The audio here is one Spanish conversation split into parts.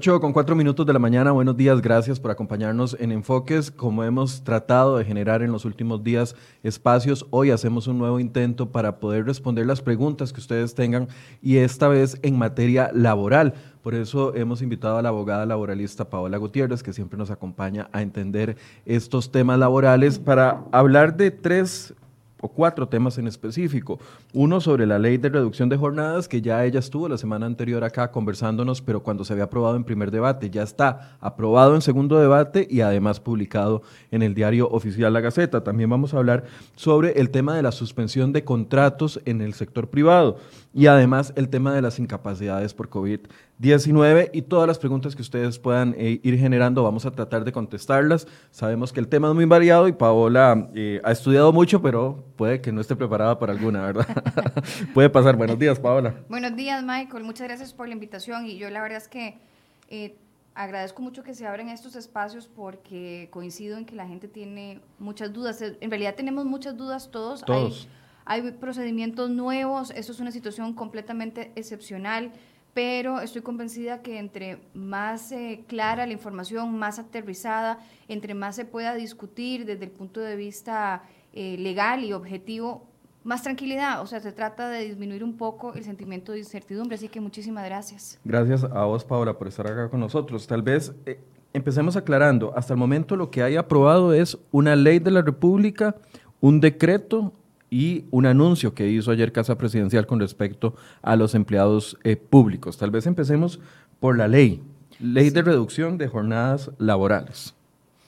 8 con 4 minutos de la mañana, buenos días, gracias por acompañarnos en Enfoques. Como hemos tratado de generar en los últimos días espacios, hoy hacemos un nuevo intento para poder responder las preguntas que ustedes tengan y esta vez en materia laboral. Por eso hemos invitado a la abogada laboralista Paola Gutiérrez, que siempre nos acompaña a entender estos temas laborales, para hablar de tres o cuatro temas en específico. Uno sobre la ley de reducción de jornadas, que ya ella estuvo la semana anterior acá conversándonos, pero cuando se había aprobado en primer debate, ya está aprobado en segundo debate y además publicado en el diario oficial La Gaceta. También vamos a hablar sobre el tema de la suspensión de contratos en el sector privado y además el tema de las incapacidades por COVID-19 y todas las preguntas que ustedes puedan eh, ir generando, vamos a tratar de contestarlas. Sabemos que el tema es muy variado y Paola eh, ha estudiado mucho, pero puede que no esté preparada para alguna, ¿verdad? puede pasar. Buenos días, Paola. Buenos días, Michael. Muchas gracias por la invitación y yo la verdad es que... Eh, agradezco mucho que se abran estos espacios porque coincido en que la gente tiene muchas dudas. En realidad tenemos muchas dudas todos. Todos hay procedimientos nuevos, esto es una situación completamente excepcional, pero estoy convencida que entre más eh, clara la información, más aterrizada, entre más se pueda discutir desde el punto de vista eh, legal y objetivo, más tranquilidad. O sea, se trata de disminuir un poco el sentimiento de incertidumbre. Así que muchísimas gracias. Gracias a vos, Paula, por estar acá con nosotros. Tal vez eh, empecemos aclarando. Hasta el momento lo que hay aprobado es una ley de la República, un decreto y un anuncio que hizo ayer Casa Presidencial con respecto a los empleados eh, públicos. Tal vez empecemos por la ley, ley de reducción de jornadas laborales.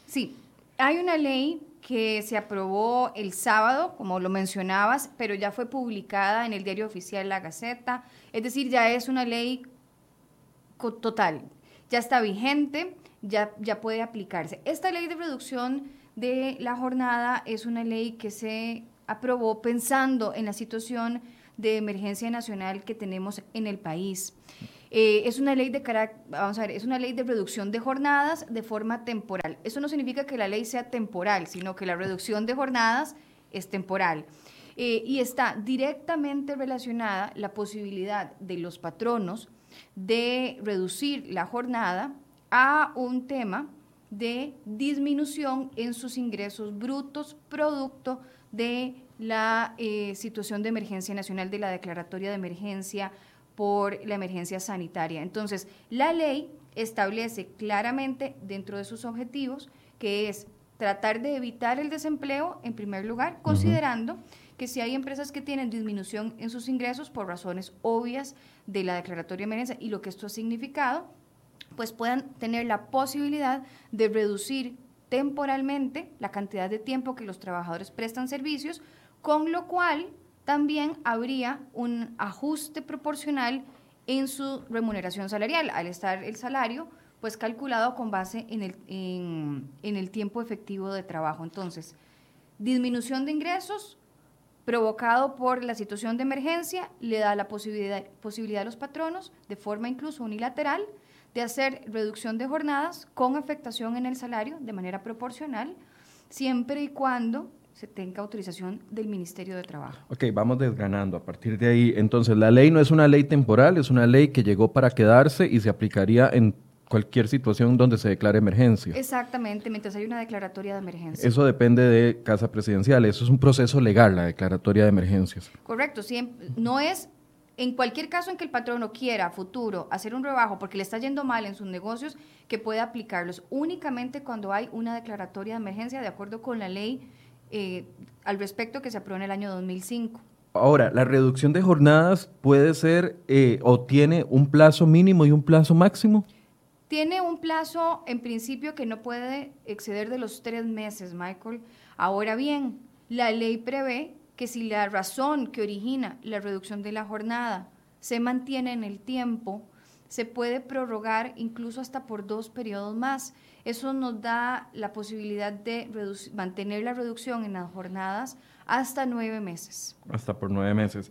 Sí, hay una ley que se aprobó el sábado, como lo mencionabas, pero ya fue publicada en el diario oficial La Gaceta, es decir, ya es una ley total, ya está vigente, ya, ya puede aplicarse. Esta ley de reducción de la jornada es una ley que se aprobó pensando en la situación de emergencia nacional que tenemos en el país. Eh, es una ley de vamos a ver, es una ley de reducción de jornadas de forma temporal. Eso no significa que la ley sea temporal, sino que la reducción de jornadas es temporal. Eh, y está directamente relacionada la posibilidad de los patronos de reducir la jornada a un tema de disminución en sus ingresos brutos producto de la eh, situación de emergencia nacional, de la declaratoria de emergencia por la emergencia sanitaria. Entonces, la ley establece claramente dentro de sus objetivos que es tratar de evitar el desempleo, en primer lugar, considerando que si hay empresas que tienen disminución en sus ingresos por razones obvias de la declaratoria de emergencia y lo que esto ha significado, pues puedan tener la posibilidad de reducir temporalmente la cantidad de tiempo que los trabajadores prestan servicios, con lo cual también habría un ajuste proporcional en su remuneración salarial, al estar el salario pues calculado con base en el, en, el tiempo efectivo de trabajo. Entonces, disminución de ingresos provocado por la situación de emergencia le da la posibilidad, posibilidad a los patronos, de forma incluso unilateral, de hacer reducción de jornadas con afectación en el salario de manera proporcional, siempre y cuando se tenga autorización del Ministerio de Trabajo. Ok, vamos desgranando a partir de ahí. Entonces, la ley no es una ley temporal, es una ley que llegó para quedarse y se aplicaría en cualquier situación donde se declare emergencia. Exactamente, mientras hay una declaratoria de emergencia. Eso depende de Casa Presidencial, eso es un proceso legal, la declaratoria de emergencias. Correcto, siempre, no es en cualquier caso en que el patrono quiera futuro hacer un rebajo porque le está yendo mal en sus negocios, que pueda aplicarlos únicamente cuando hay una declaratoria de emergencia de acuerdo con la ley eh, al respecto que se aprobó en el año 2005. Ahora, la reducción de jornadas puede ser eh, o tiene un plazo mínimo y un plazo máximo. Tiene un plazo en principio que no puede exceder de los tres meses, Michael. Ahora bien, la ley prevé que si la razón que origina la reducción de la jornada se mantiene en el tiempo, se puede prorrogar incluso hasta por dos periodos más. Eso nos da la posibilidad de mantener la reducción en las jornadas hasta nueve meses. Hasta por nueve meses.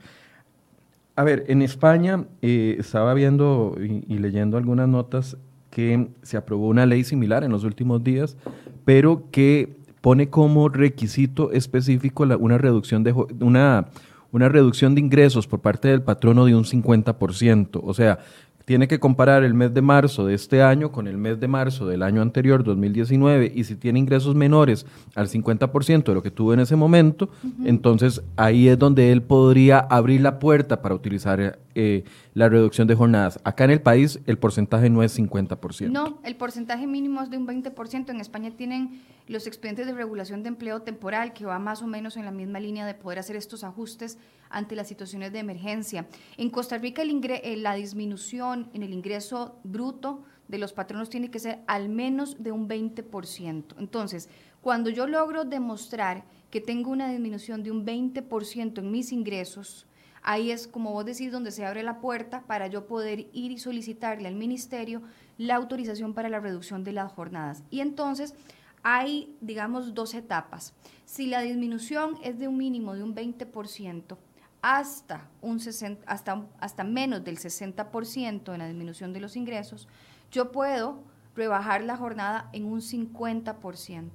A ver, en España eh, estaba viendo y, leyendo algunas notas que se aprobó una ley similar en los últimos días, pero que pone como requisito específico una, reducción de, una, una reducción de ingresos por parte del patrono de un 50%. O sea, tiene que comparar el mes de marzo de este año con el mes de marzo del año anterior, 2019, y si tiene ingresos menores al 50% de lo que tuvo en ese momento, entonces ahí es donde él podría abrir la puerta para utilizar eh, la reducción de jornadas. Acá en el país el porcentaje no es 50%. No, el porcentaje mínimo es de un 20%. En España tienen los expedientes de regulación de empleo temporal, que va más o menos en la misma línea de poder hacer estos ajustes ante las situaciones de emergencia. En Costa Rica eh, la disminución en el ingreso bruto de los patronos tiene que ser al menos de un 20%. Entonces, cuando yo logro demostrar que tengo una disminución de un 20% en mis ingresos, ahí es como vos decís donde se abre la puerta para yo poder ir y solicitarle al ministerio la autorización para la reducción de las jornadas. Y entonces hay, digamos, dos etapas. Si la disminución es de un mínimo de un 20%, hasta, un 60, hasta, hasta menos del 60% en la disminución de los ingresos, yo puedo rebajar la jornada en un 50%.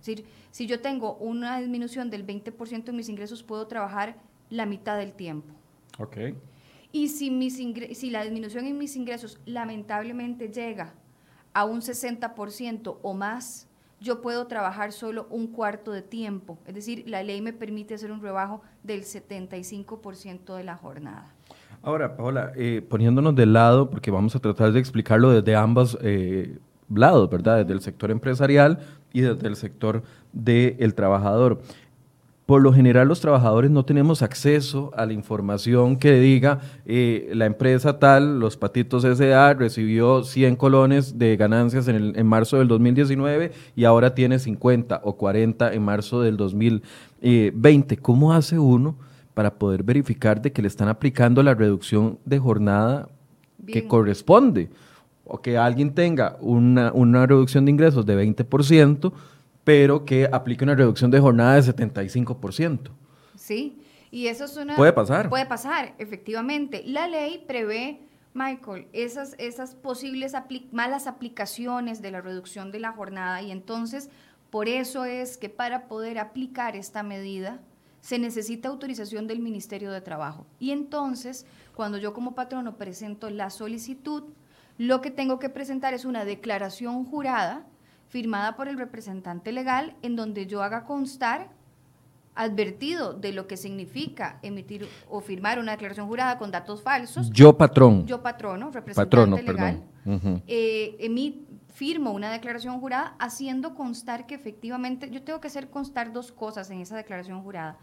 Es decir, si yo tengo una disminución del 20% en mis ingresos, puedo trabajar la mitad del tiempo. Ok. Y si, mis si la disminución en mis ingresos lamentablemente llega a un 60% o más, yo puedo trabajar solo un cuarto de tiempo. Es decir, la ley me permite hacer un rebajo del 75% de la jornada. Ahora, Paola, eh, poniéndonos de lado, porque vamos a tratar de explicarlo desde ambos eh, lados, ¿verdad? Desde el sector empresarial y desde el sector del trabajador por lo general los trabajadores no tenemos acceso a la información que diga eh, la empresa tal, los patitos SA, recibió 100 colones de ganancias en, en, marzo del 2019 y ahora tiene 50 o 40 en marzo del 2020. ¿Cómo hace uno para poder verificar de que le están aplicando la reducción de jornada que corresponde? O que alguien tenga una, una reducción de ingresos de 20%, pero que aplique una reducción de jornada de 75%. Sí, y eso es una... Puede pasar. Puede pasar, efectivamente. La ley prevé, Michael, esas, esas posibles malas aplicaciones de la reducción de la jornada y entonces por eso es que para poder aplicar esta medida se necesita autorización del Ministerio de Trabajo. Y entonces, cuando yo como patrono presento la solicitud, lo que tengo que presentar es una declaración jurada firmada por el representante legal en donde yo haga constar advertido de lo que significa emitir o firmar una declaración jurada con datos falsos. Yo patrón. Yo patrono, representante legal. Eh, firmo una declaración jurada haciendo constar que efectivamente, yo tengo que hacer constar dos cosas en esa declaración jurada.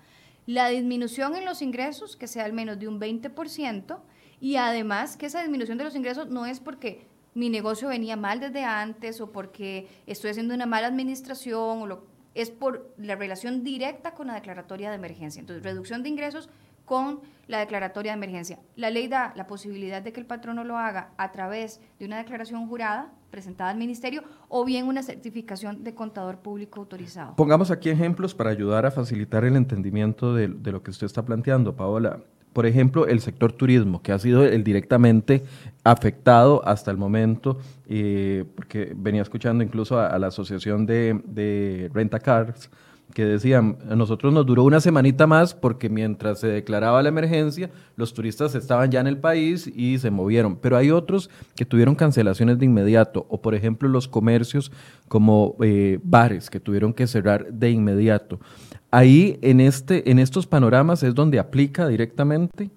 La disminución en los ingresos, que sea al menos de un 20%, y además que esa disminución de los ingresos no es porque mi negocio venía mal desde antes o porque estoy haciendo una mala administración o lo, es por la relación directa con la declaratoria de emergencia. Entonces, reducción de ingresos con la declaratoria de emergencia. La ley da la posibilidad de que el patrono lo haga a través de una declaración jurada presentada al ministerio o bien una certificación de contador público autorizado. Pongamos aquí ejemplos para ayudar a facilitar el entendimiento de, de lo que usted está planteando, Paola por ejemplo, el sector turismo, que ha sido el directamente afectado hasta el momento, eh, porque venía escuchando incluso a, la Asociación de, de Renta Cars, que decían, a nosotros nos duró una semanita más porque mientras se declaraba la emergencia, los turistas estaban ya en el país y se movieron. Pero hay otros que tuvieron cancelaciones de inmediato, o por ejemplo los comercios como eh, bares que tuvieron que cerrar de inmediato. Ahí en, este, en estos panoramas es donde aplica directamente.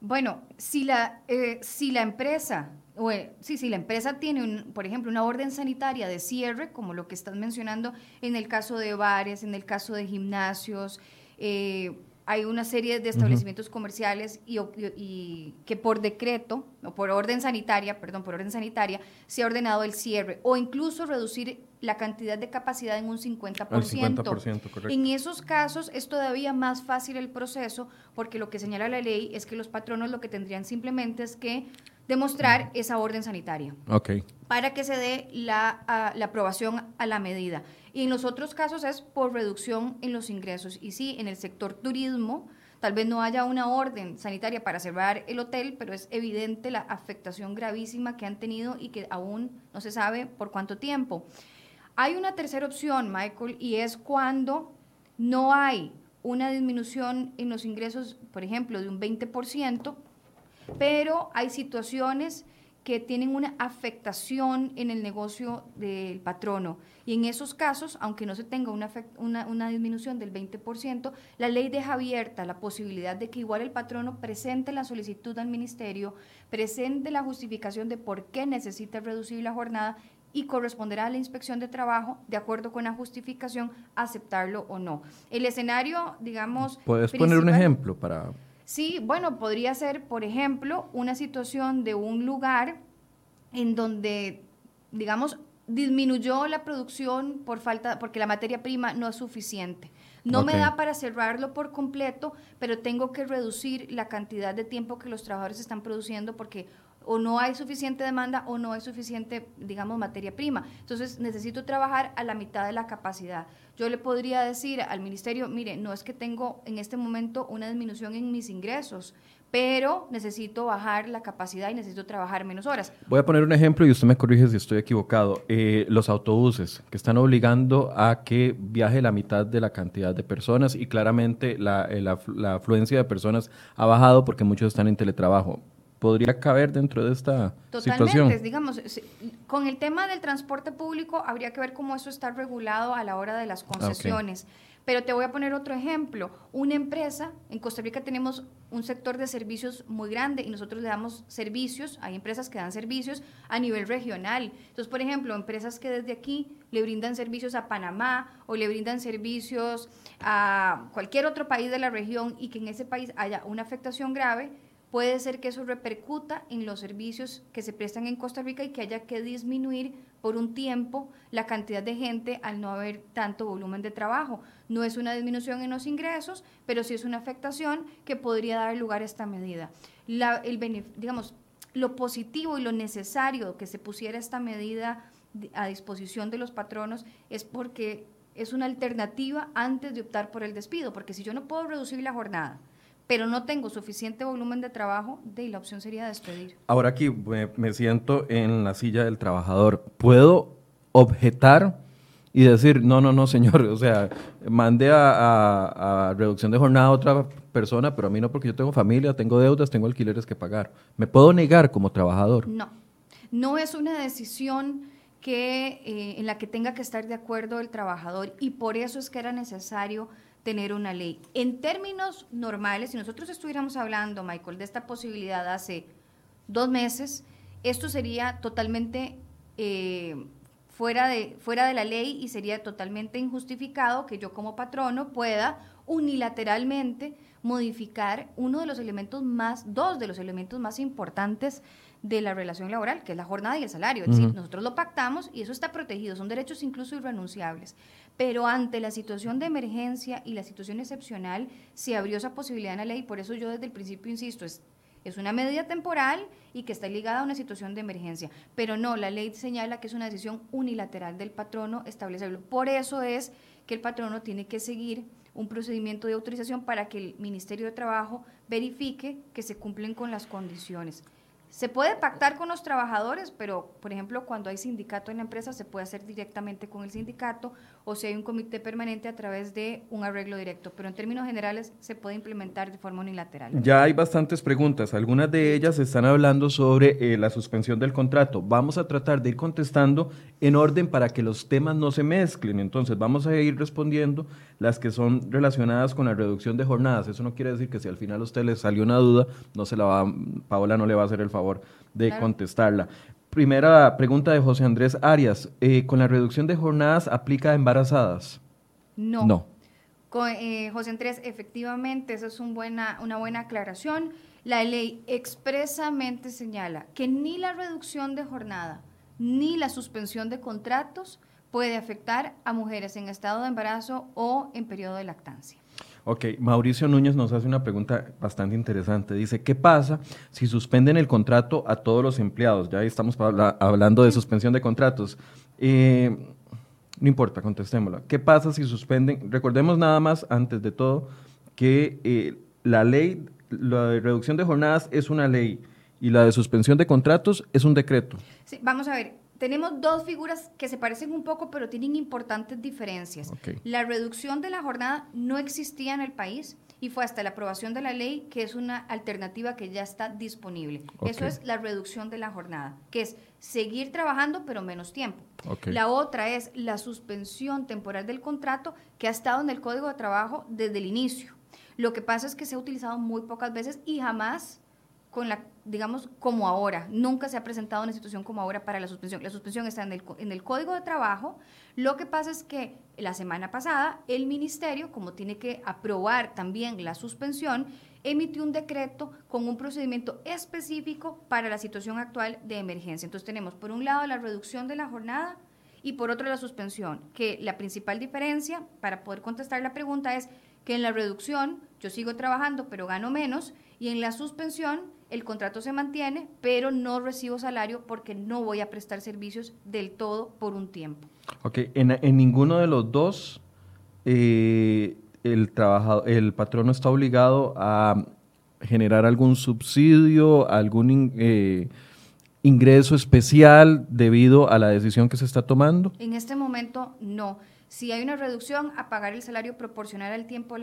Bueno, si la, eh, si la empresa, o, eh, sí, si la empresa tiene, un, por ejemplo, una orden sanitaria de cierre, como lo que estás mencionando en el caso de bares, en el caso de gimnasios, eh, hay una serie de establecimientos comerciales y, que por decreto, o por orden sanitaria, perdón, por orden sanitaria, se ha ordenado el cierre o incluso reducir la cantidad de capacidad en un 50%. 50% en esos casos es todavía más fácil el proceso porque lo que señala la ley es que los patronos lo que tendrían simplemente es que demostrar esa orden sanitaria okay. para que se dé la, la aprobación a la medida. Y en los otros casos es por reducción en los ingresos. Y sí, en el sector turismo, tal vez no haya una orden sanitaria para cerrar el hotel, pero es evidente la afectación gravísima que han tenido y que aún no se sabe por cuánto tiempo. Hay una tercera opción, Michael, y es cuando no hay una disminución en los ingresos, por ejemplo, de un 20%, pero hay situaciones que tienen una afectación en el negocio del patrono. Y en esos casos, aunque no se tenga una, disminución del 20%, la ley deja abierta la posibilidad de que igual el patrono presente la solicitud al ministerio, presente la justificación de por qué necesita reducir la jornada y corresponderá a la inspección de trabajo, de acuerdo con la justificación, aceptarlo o no. El escenario, digamos... ¿Puedes poner un ejemplo para, Sí, bueno, podría ser, por ejemplo, una situación de un lugar en donde, digamos, disminuyó la producción por falta, porque la materia prima no es suficiente. No me da para cerrarlo por completo, pero tengo que reducir la cantidad de tiempo que los trabajadores están produciendo porque o no hay suficiente demanda o no hay suficiente, digamos, materia prima. Entonces necesito trabajar a la mitad de la capacidad. Yo le podría decir al ministerio, mire, no es que tengo en este momento una disminución en mis ingresos, pero necesito bajar la capacidad y necesito trabajar menos horas. Voy a poner un ejemplo y usted me corrige si estoy equivocado. Eh, los autobuses que están obligando a que viaje la mitad de la cantidad de personas y claramente la, eh, la afluencia de personas ha bajado porque muchos están en teletrabajo podría caber dentro de esta Totalmente, digamos, con el tema del transporte público habría que ver cómo eso está regulado a la hora de las concesiones. Pero te voy a poner otro ejemplo. Una empresa, en Costa Rica tenemos un sector de servicios muy grande y nosotros le damos servicios, hay empresas que dan servicios a nivel regional. Entonces, por ejemplo, empresas que desde aquí le brindan servicios a Panamá o le brindan servicios a cualquier otro país de la región y que en ese país haya una afectación grave, puede ser que eso repercuta en los servicios que se prestan en Costa Rica y que haya que disminuir por un tiempo la cantidad de gente al no haber tanto volumen de trabajo. No es una disminución en los ingresos, pero sí es una afectación que podría dar lugar a esta medida. el, digamos, lo positivo y lo necesario que se pusiera esta medida a disposición de los patronos es porque es una alternativa antes de optar por el despido, porque si yo no puedo reducir la jornada, pero no tengo suficiente volumen de trabajo, de la opción sería despedir. Ahora aquí me, siento en la silla del trabajador. ¿Puedo objetar y decir, no, no, no, señor, o sea, mande a, reducción de jornada a otra persona, pero a mí no, porque yo tengo familia, tengo deudas, tengo alquileres que pagar. ¿Me puedo negar como trabajador? No, no es una decisión que, eh, en la que tenga que estar de acuerdo el trabajador y por eso es que era necesario tener una ley. En términos normales, si nosotros estuviéramos hablando, Michael, de esta posibilidad hace dos meses, esto sería totalmente eh, fuera, de, fuera de la ley y sería totalmente injustificado que yo como patrono pueda unilateralmente modificar uno de los elementos más, dos de los elementos más importantes de la relación laboral, que es la jornada y el salario. Es decir, nosotros lo pactamos y eso está protegido, son derechos incluso irrenunciables. Pero ante la situación de emergencia y la situación excepcional, se abrió esa posibilidad en la ley, por eso yo desde el principio insisto, es, es una medida temporal y que está ligada a una situación de emergencia. Pero no, la ley señala que es una decisión unilateral del patrono establecerlo. Por eso es que el patrono tiene que seguir un procedimiento de autorización para que el Ministerio de Trabajo verifique que se cumplen con las condiciones. Se puede pactar con los trabajadores, pero por ejemplo cuando hay sindicato en la empresa se puede hacer directamente con el sindicato o si hay un comité permanente a través de un arreglo directo, pero en términos generales se puede implementar de forma unilateral. Ya hay bastantes preguntas, algunas de ellas están hablando sobre eh, la suspensión del contrato. Vamos a tratar de ir contestando en orden para que los temas no se mezclen, entonces vamos a ir respondiendo las que son relacionadas con la reducción de jornadas. Eso no quiere decir que si al final a usted le salió una duda, no se la va, Paola no le va a hacer el favor de contestarla. Primera pregunta de José Andrés Arias. Eh, ¿Con la reducción de jornadas aplica a embarazadas? No. No. Eh, José Andrés, efectivamente, esa es un buena, una buena aclaración. La ley expresamente señala que ni la reducción de jornada ni la suspensión de contratos puede afectar a mujeres en estado de embarazo o en periodo de lactancia. Ok, Mauricio Núñez nos hace una pregunta bastante interesante. Dice, ¿qué pasa si suspenden el contrato a todos los empleados? Ya estamos hablando de suspensión de contratos. Eh, no importa, contestémosla. ¿Qué pasa si suspenden? Recordemos nada más, antes de todo, que eh, la ley, la de reducción de jornadas es una ley y la de suspensión de contratos es un decreto. Sí, vamos a ver, tenemos dos figuras que se parecen un poco, pero tienen importantes diferencias. La reducción de la jornada no existía en el país y fue hasta la aprobación de la ley que es una alternativa que ya está disponible. Eso es la reducción de la jornada, que es seguir trabajando pero menos tiempo. La otra es la suspensión temporal del contrato que ha estado en el Código de Trabajo desde el inicio. Lo que pasa es que se ha utilizado muy pocas veces y jamás con la, digamos, como ahora. Nunca se ha presentado una situación como ahora para la suspensión. La suspensión está en el, en el Código de Trabajo. Lo que pasa es que la semana pasada el Ministerio, como tiene que aprobar también la suspensión, emitió un decreto con un procedimiento específico para la situación actual de emergencia. Entonces tenemos por un lado la reducción de la jornada y por otro la suspensión, que la principal diferencia para poder contestar la pregunta es que en la reducción yo sigo trabajando pero gano menos y en la suspensión el contrato se mantiene, pero no recibo salario porque no voy a prestar servicios del todo por un tiempo. Ok, en, ninguno de los dos eh, el, trabajador, el patrono está obligado a generar algún subsidio, algún eh, ingreso especial debido a la decisión que se está tomando. En este momento no. Si hay una reducción, a pagar el salario proporcional al tiempo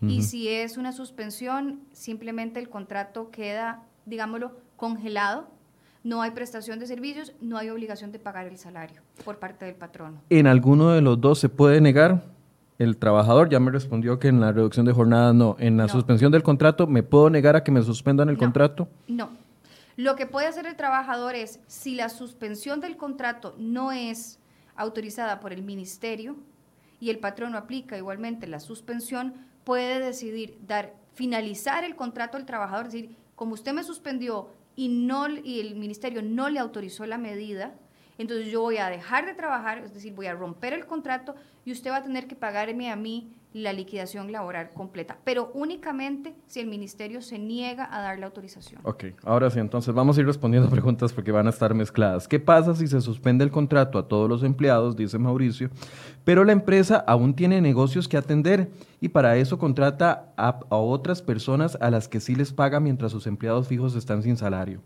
y si es una suspensión, simplemente el contrato queda, digámoslo, congelado. No hay prestación de servicios, no hay obligación de pagar el salario por parte del patrono. ¿En alguno de los dos se puede negar? El trabajador ya me respondió que en la reducción de jornada no. En la suspensión del contrato, ¿me puedo negar a que me suspendan el contrato? No. Lo que puede hacer el trabajador es, si la suspensión del contrato no es autorizada por el ministerio y el patrono aplica igualmente la suspensión, puede decidir dar, finalizar el contrato al trabajador, es decir, como usted me suspendió y, no, y el ministerio no le autorizó la medida, entonces yo voy a dejar de trabajar, es decir, voy a romper el contrato y usted va a tener que pagarme a mí la liquidación laboral completa, pero únicamente si el ministerio se niega a dar la autorización. Ok, ahora sí, entonces vamos a ir respondiendo preguntas porque van a estar mezcladas. ¿Qué pasa si se suspende el contrato a todos los empleados, dice Mauricio, pero la empresa aún tiene negocios que atender y para eso contrata a, otras personas a las que sí les paga mientras sus empleados fijos están sin salario?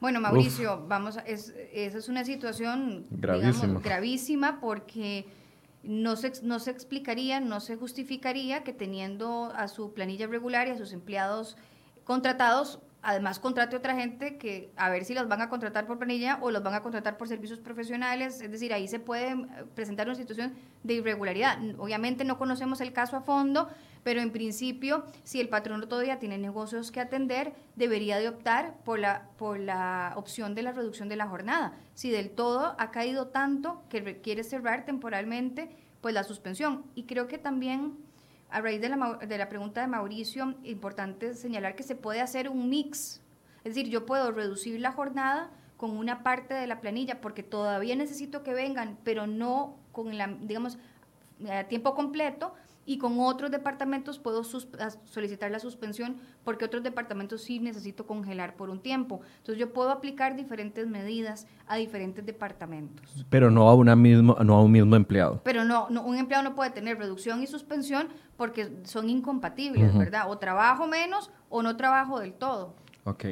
Bueno, Mauricio, vamos, esa es una situación gravísima porque no se, no se explicaría, no se justificaría que teniendo a su planilla regular y a sus empleados contratados, además contrate otra gente que a ver si los van a contratar por planilla o los van a contratar por servicios profesionales, es decir, ahí se puede eh, presentar una situación de irregularidad. Obviamente no conocemos el caso a fondo, pero en principio, si el patrón todavía tiene negocios que atender, debería de optar por la, por la opción de la reducción de la jornada. Si del todo ha caído tanto que requiere cerrar temporalmente, pues la suspensión. Y creo que también, a raíz de la, de la pregunta de Mauricio, importante señalar que se puede hacer un mix. Es decir, yo puedo reducir la jornada con una parte de la planilla porque todavía necesito que vengan, pero no con la, digamos, a tiempo completo, y con otros departamentos puedo solicitar la suspensión porque otros departamentos sí necesito congelar por un tiempo. Entonces yo puedo aplicar diferentes medidas a diferentes departamentos. Pero no a, una mismo, no a un mismo empleado. Pero no, no, un empleado no puede tener reducción y suspensión porque son incompatibles, ¿verdad? O trabajo menos o no trabajo del todo. Ok.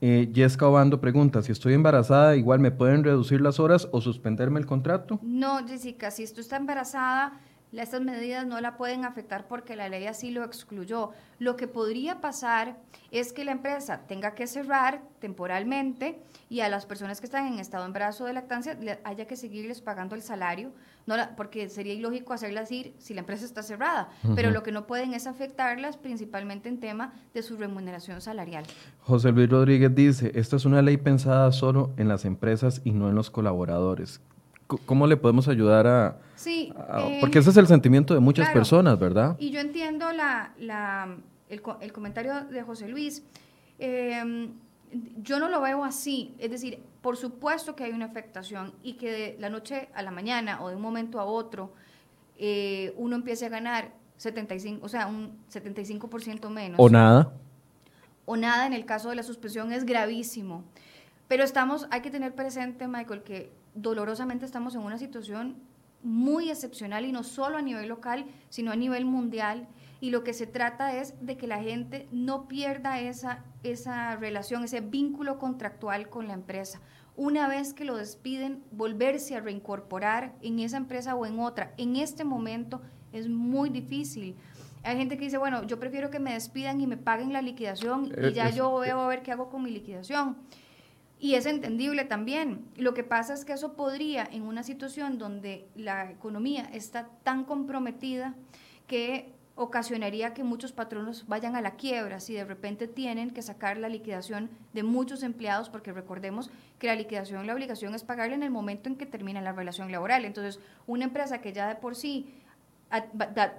Eh, Jessica Obando pregunta, si estoy embarazada, igual me pueden reducir las horas o suspenderme el contrato? No, Jessica, si tú estás embarazada, estas medidas no la pueden afectar porque la ley así lo excluyó. Lo que podría pasar es que la empresa tenga que cerrar temporalmente y a las personas que están en estado de embarazo de lactancia haya que seguirles pagando el salario, no porque sería ilógico hacerlas ir si la empresa está cerrada, pero lo que no pueden es afectarlas principalmente en tema de su remuneración salarial. José Luis Rodríguez dice, esta es una ley pensada solo en las empresas y no en los colaboradores. ¿Cómo le podemos ayudar a...? Sí. Eh, porque ese es el sentimiento de muchas personas, ¿verdad? Y yo entiendo la, la, el, el, comentario de José Luis. Em, yo no lo veo así. Es decir, por supuesto que hay una afectación y que de la noche a la mañana o de un momento a otro eh, uno empiece a ganar 75, o sea, un 75% menos. O nada. O nada en el caso de la suspensión es gravísimo. Pero estamos, hay que tener presente, Michael, que dolorosamente estamos en una situación muy excepcional y no solo a nivel local, sino a nivel mundial. Y lo que se trata es de que la gente no pierda esa, esa relación, ese vínculo contractual con la empresa. una vez que lo despiden, volverse a reincorporar en esa empresa o en otra. En este momento es muy difícil. Hay gente que dice, bueno, yo prefiero que me despidan y me paguen la liquidación y ya yo veo a ver qué hago con mi liquidación. Y es entendible también. Lo que pasa es que eso podría, en una situación donde la economía está tan comprometida, que ocasionaría que muchos patronos vayan a la quiebra si de repente tienen que sacar la liquidación de muchos empleados, porque recordemos que la liquidación, la obligación es pagarle en el momento en que termina la relación laboral. Entonces, una empresa que ya de por sí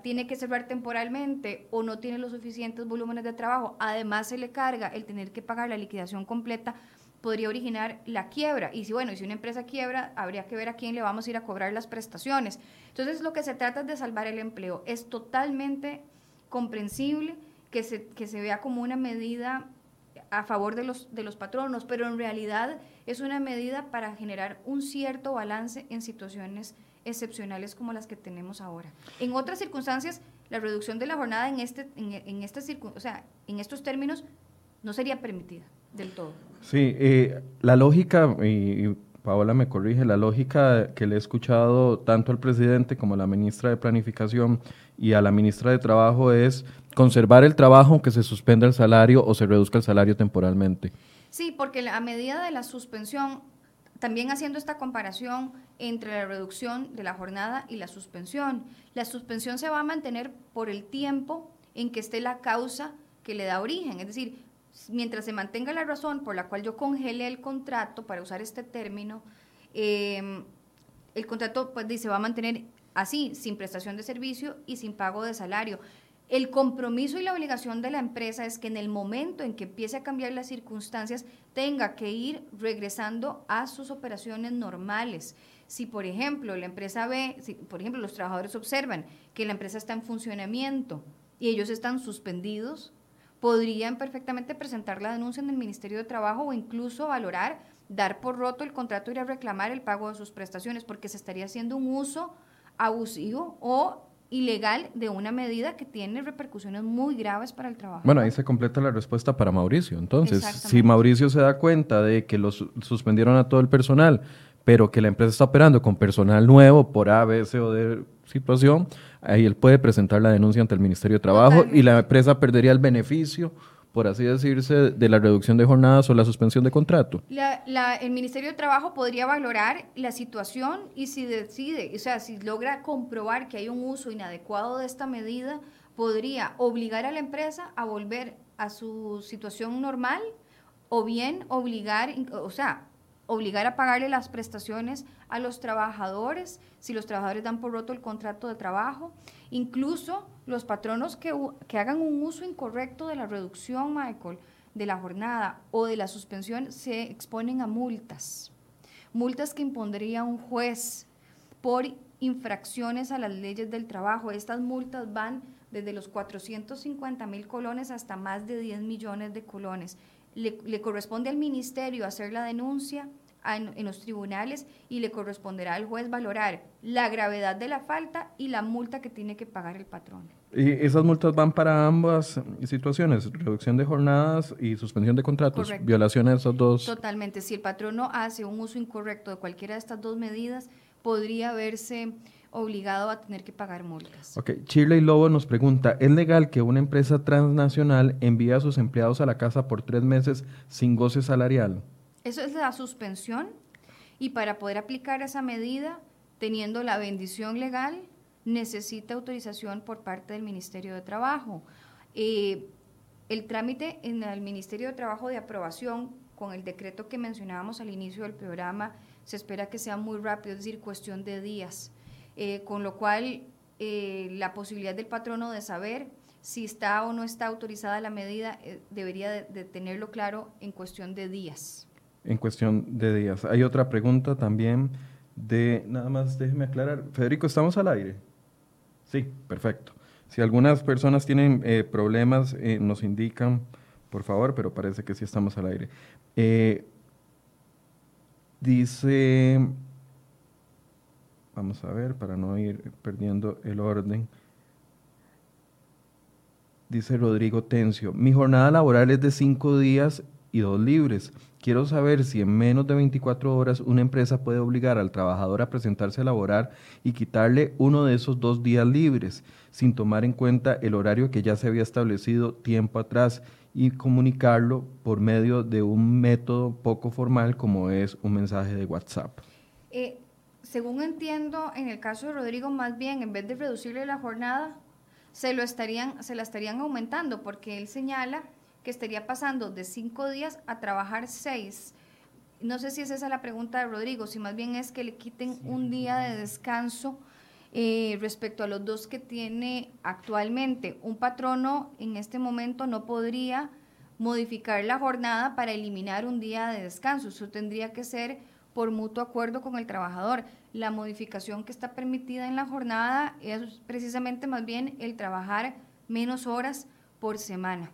tiene que cerrar temporalmente o no tiene los suficientes volúmenes de trabajo, además se le carga el tener que pagar la liquidación completa, podría originar la quiebra. Y si, bueno, si una empresa quiebra, habría que ver a quién le vamos a ir a cobrar las prestaciones. Entonces, lo que se trata es de salvar el empleo. Es totalmente comprensible que se, que se vea como una medida a favor de los, de los patronos, pero en realidad es una medida para generar un cierto balance en situaciones excepcionales como las que tenemos ahora. En otras circunstancias, la reducción de la jornada en, este, en, en, este o sea, en estos términos no sería permitida del todo. Sí, eh, la lógica, y, Paola me corrige, la lógica que le he escuchado tanto al presidente como a la ministra de Planificación y a la ministra de Trabajo es conservar el trabajo aunque se suspenda el salario o se reduzca el salario temporalmente. Sí, porque a medida de la suspensión, también haciendo esta comparación entre la reducción de la jornada y la suspensión, la suspensión se va a mantener por el tiempo en que esté la causa que le da origen, es decir, mientras se mantenga la razón por la cual yo congelé el contrato, para usar este término, em, el contrato pues, se va a mantener así, sin prestación de servicio y sin pago de salario. El compromiso y la obligación de la empresa es que en el momento en que empiece a cambiar las circunstancias, tenga que ir regresando a sus operaciones normales. Si, por ejemplo, la empresa ve, si, por ejemplo, los trabajadores observan que la empresa está en funcionamiento y ellos están suspendidos, podrían perfectamente presentar la denuncia en el Ministerio de Trabajo o incluso valorar dar por roto el contrato y ir a reclamar el pago de sus prestaciones porque se estaría haciendo un uso abusivo o ilegal de una medida que tiene repercusiones muy graves para el trabajo. Bueno, ahí se completa la respuesta para Mauricio. Entonces, si Mauricio se da cuenta de que los suspendieron a todo el personal, pero que la empresa está operando con personal nuevo por A, B, C o D situación, ahí él puede presentar la denuncia ante el Ministerio de Trabajo y la empresa perdería el beneficio por así decirse, de la reducción de jornadas o la suspensión de contrato? el Ministerio de Trabajo podría valorar la situación y si decide, o sea, si logra comprobar que hay un uso inadecuado de esta medida, podría obligar a la empresa a volver a su situación normal o bien obligar, o sea, obligar a pagarle las prestaciones a los trabajadores, si los trabajadores dan por roto el contrato de trabajo, incluso los patronos que, que hagan un uso incorrecto de la reducción, Michael, de la jornada o de la suspensión, se exponen a multas, multas que impondría un juez por infracciones a las leyes del trabajo. Estas multas van desde los 450 mil colones hasta más de 10 millones de colones le, corresponde al ministerio hacer la denuncia en, los tribunales y le corresponderá al juez valorar la gravedad de la falta y la multa que tiene que pagar el patrón. ¿Y esas multas van para ambas situaciones? Reducción de jornadas y suspensión de contratos. Violación de esos dos. Totalmente. Si el patrono hace un uso incorrecto de cualquiera de estas dos medidas, podría verse obligado a tener que pagar multas. Ok, Chile y Lobo nos pregunta, ¿es legal que una empresa transnacional envíe a sus empleados a la casa por tres meses sin goce salarial? Eso es la suspensión y para poder aplicar esa medida, teniendo la bendición legal, necesita autorización por parte del Ministerio de Trabajo. Eh, el trámite en el Ministerio de Trabajo de aprobación con el decreto que mencionábamos al inicio del programa se espera que sea muy rápido, es decir, cuestión de días. Eh, con lo cual eh, la posibilidad del patrono de saber si está o no está autorizada la medida eh, debería de, tenerlo claro en cuestión de días. En cuestión de días. Hay otra pregunta también de, nada más déjeme aclarar, Federico, ¿estamos al aire? Sí, perfecto. Si algunas personas tienen problemas, nos indican, por favor, pero parece que sí estamos al aire. dice Vamos a ver, para no ir perdiendo el orden. Dice Rodrigo Tencio, mi jornada laboral es de cinco días y dos libres. Quiero saber si en menos de 24 horas una empresa puede obligar al trabajador a presentarse a laborar y quitarle uno de esos dos días libres, sin tomar en cuenta el horario que ya se había establecido tiempo atrás y comunicarlo por medio de un método poco formal como es un mensaje de WhatsApp. Eh, según entiendo, en el caso de Rodrigo, más bien, en vez de reducirle la jornada, se, lo estarían, se la estarían aumentando, porque él señala que estaría pasando de cinco días a trabajar seis. No sé si es esa la pregunta de Rodrigo, si más bien es que le quiten un día de descanso eh, respecto a los dos que tiene actualmente. Un patrono en este momento no podría modificar la jornada para eliminar un día de descanso. Eso tendría que ser por mutuo acuerdo con el trabajador. La modificación que está permitida en la jornada es precisamente más bien el trabajar menos horas por semana.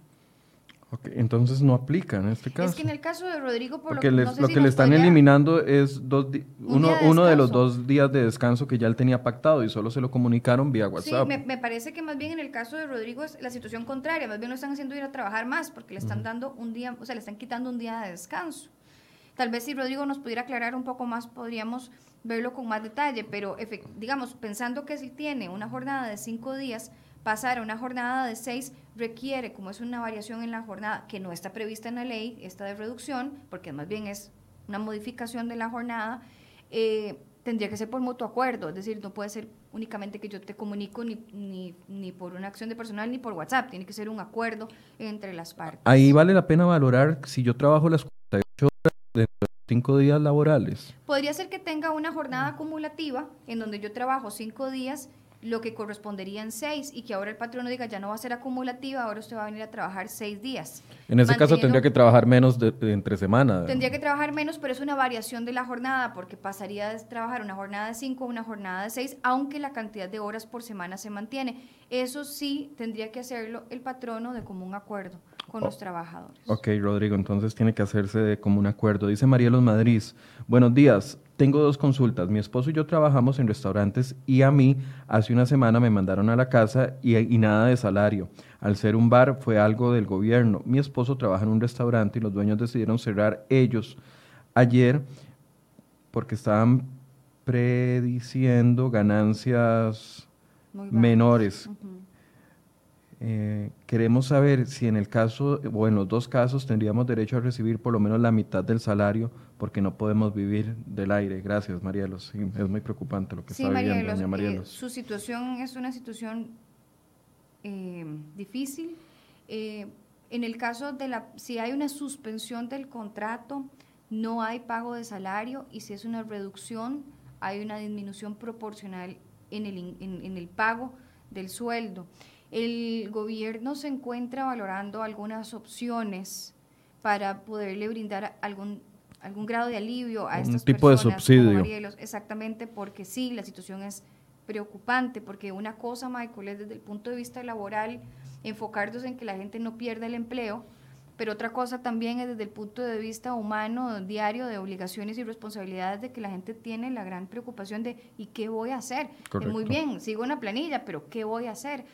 Okay, entonces no aplica en este caso. Es que en el caso de Rodrigo, por Porque lo, lo que le están eliminando es dos uno, de uno de los dos días de descanso que ya él tenía pactado y solo se lo comunicaron vía WhatsApp. Sí, me, parece que más bien en el caso de Rodrigo es la situación contraria, más bien lo están haciendo ir a trabajar más porque le están dando un día, o sea, le están quitando un día de descanso. Tal vez si Rodrigo nos pudiera aclarar un poco más, podríamos verlo con más detalle, pero digamos, pensando que si tiene una jornada de cinco días, pasar a una jornada de seis requiere, como es una variación en la jornada que no está prevista en la ley, esta de reducción, porque más bien es una modificación de la jornada, eh, tendría que ser por mutuo acuerdo, es decir, no puede ser únicamente que yo te comunico ni, ni, ni, por una acción de personal ni por WhatsApp, tiene que ser un acuerdo entre las partes. Ahí vale la pena valorar si yo trabajo las 48 horas de cinco días laborales. Podría ser que tenga una jornada acumulativa en donde yo trabajo cinco días lo que correspondería en seis y que ahora el patrono diga ya no va a ser acumulativa, ahora usted va a venir a trabajar seis días. En ese caso tendría que trabajar menos de, entre semana. Tendría que trabajar menos, pero es una variación de la jornada porque pasaría de trabajar una jornada de cinco a una jornada de seis, aunque la cantidad de horas por semana se mantiene. Eso sí tendría que hacerlo el patrono de común acuerdo con los trabajadores. Ok, Rodrigo, entonces tiene que hacerse de común acuerdo. Dice Marielos Madrid, buenos días, tengo dos consultas. Mi esposo y yo trabajamos en restaurantes y a mí hace una semana me mandaron a la casa y, y, nada de salario. Al ser un bar fue algo del gobierno. Mi esposo trabaja en un restaurante y los dueños decidieron cerrar ellos ayer porque estaban prediciendo ganancias menores. Eh, queremos saber si en el caso, o en los dos casos, tendríamos derecho a recibir por lo menos la mitad del salario, porque no podemos vivir del aire. Gracias, Marielos. es muy preocupante lo que está viviendo doña Marielos. Eh, su situación es una situación eh, difícil. en el caso de la, si hay una suspensión del contrato, no hay pago de salario y si es una reducción, hay una disminución proporcional en el, en el pago del sueldo. El gobierno se encuentra valorando algunas opciones para poderle brindar algún algún grado de alivio a Un tipo de subsidio. exactamente, porque sí, la situación es preocupante, porque una cosa, Michael, es desde el punto de vista laboral enfocarnos en que la gente no pierda el empleo, pero otra cosa también es desde el punto de vista humano, diario, de obligaciones y responsabilidades de que la gente tiene la gran preocupación de ¿y qué voy a hacer? muy bien, sigo una planilla, pero ¿qué voy a hacer?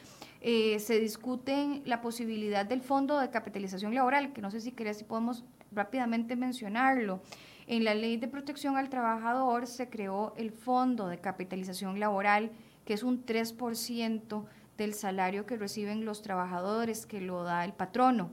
Eh, se discute la posibilidad del fondo de capitalización laboral, que no sé si querés si podemos rápidamente mencionarlo. En la ley de protección al trabajador se creó el fondo de capitalización laboral, que es un 3% del salario que reciben los trabajadores, que lo da el patrono.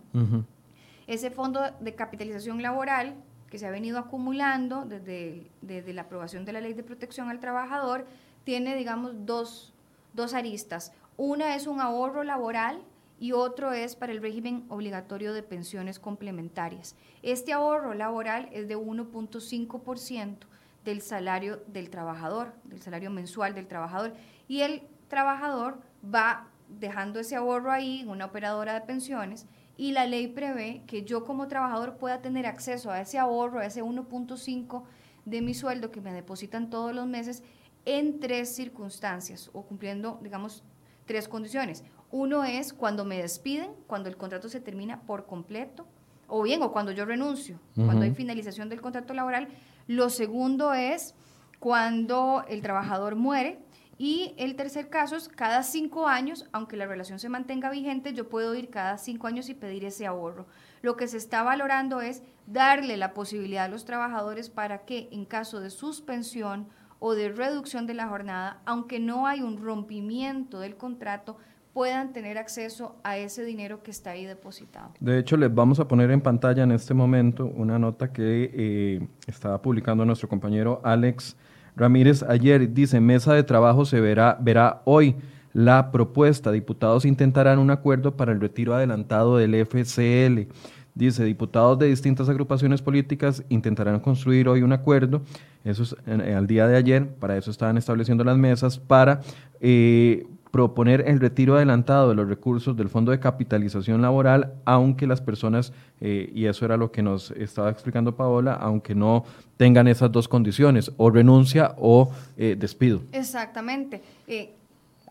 Ese fondo de capitalización laboral que se ha venido acumulando desde, desde la aprobación de la ley de protección al trabajador, tiene, digamos, dos, dos aristas. Una es un ahorro laboral y otro es para el régimen obligatorio de pensiones complementarias. Este ahorro laboral es de 1.5% del salario del trabajador, del salario mensual del trabajador, y el trabajador va dejando ese ahorro ahí en una operadora de pensiones y la ley prevé que yo como trabajador pueda tener acceso a ese ahorro, a ese 1.5 de mi sueldo que me depositan todos los meses en tres circunstancias o cumpliendo, digamos, tres condiciones. Uno es cuando me despiden, cuando el contrato se termina por completo, o bien, o cuando yo renuncio, cuando hay finalización del contrato laboral. Lo segundo es cuando el trabajador muere. Y el tercer caso es cada cinco años, aunque la relación se mantenga vigente, yo puedo ir cada cinco años y pedir ese ahorro. Lo que se está valorando es darle la posibilidad a los trabajadores para que en caso de suspensión o de reducción de la jornada, aunque no hay un rompimiento del contrato, puedan tener acceso a ese dinero que está ahí depositado. De hecho, les vamos a poner en pantalla en este momento una nota que eh, estaba publicando nuestro compañero Alex Ramírez ayer. Dice, mesa de trabajo se verá, verá hoy la propuesta. Diputados intentarán un acuerdo para el retiro adelantado del FCL. Dice, diputados de distintas agrupaciones políticas intentarán construir hoy un acuerdo, eso es al día de ayer, para eso estaban estableciendo las mesas, para eh, proponer el retiro adelantado de los recursos del Fondo de Capitalización Laboral, aunque las personas, eh, y eso era lo que nos estaba explicando Paola, aunque no tengan esas dos condiciones, o renuncia o eh, despido. Exactamente.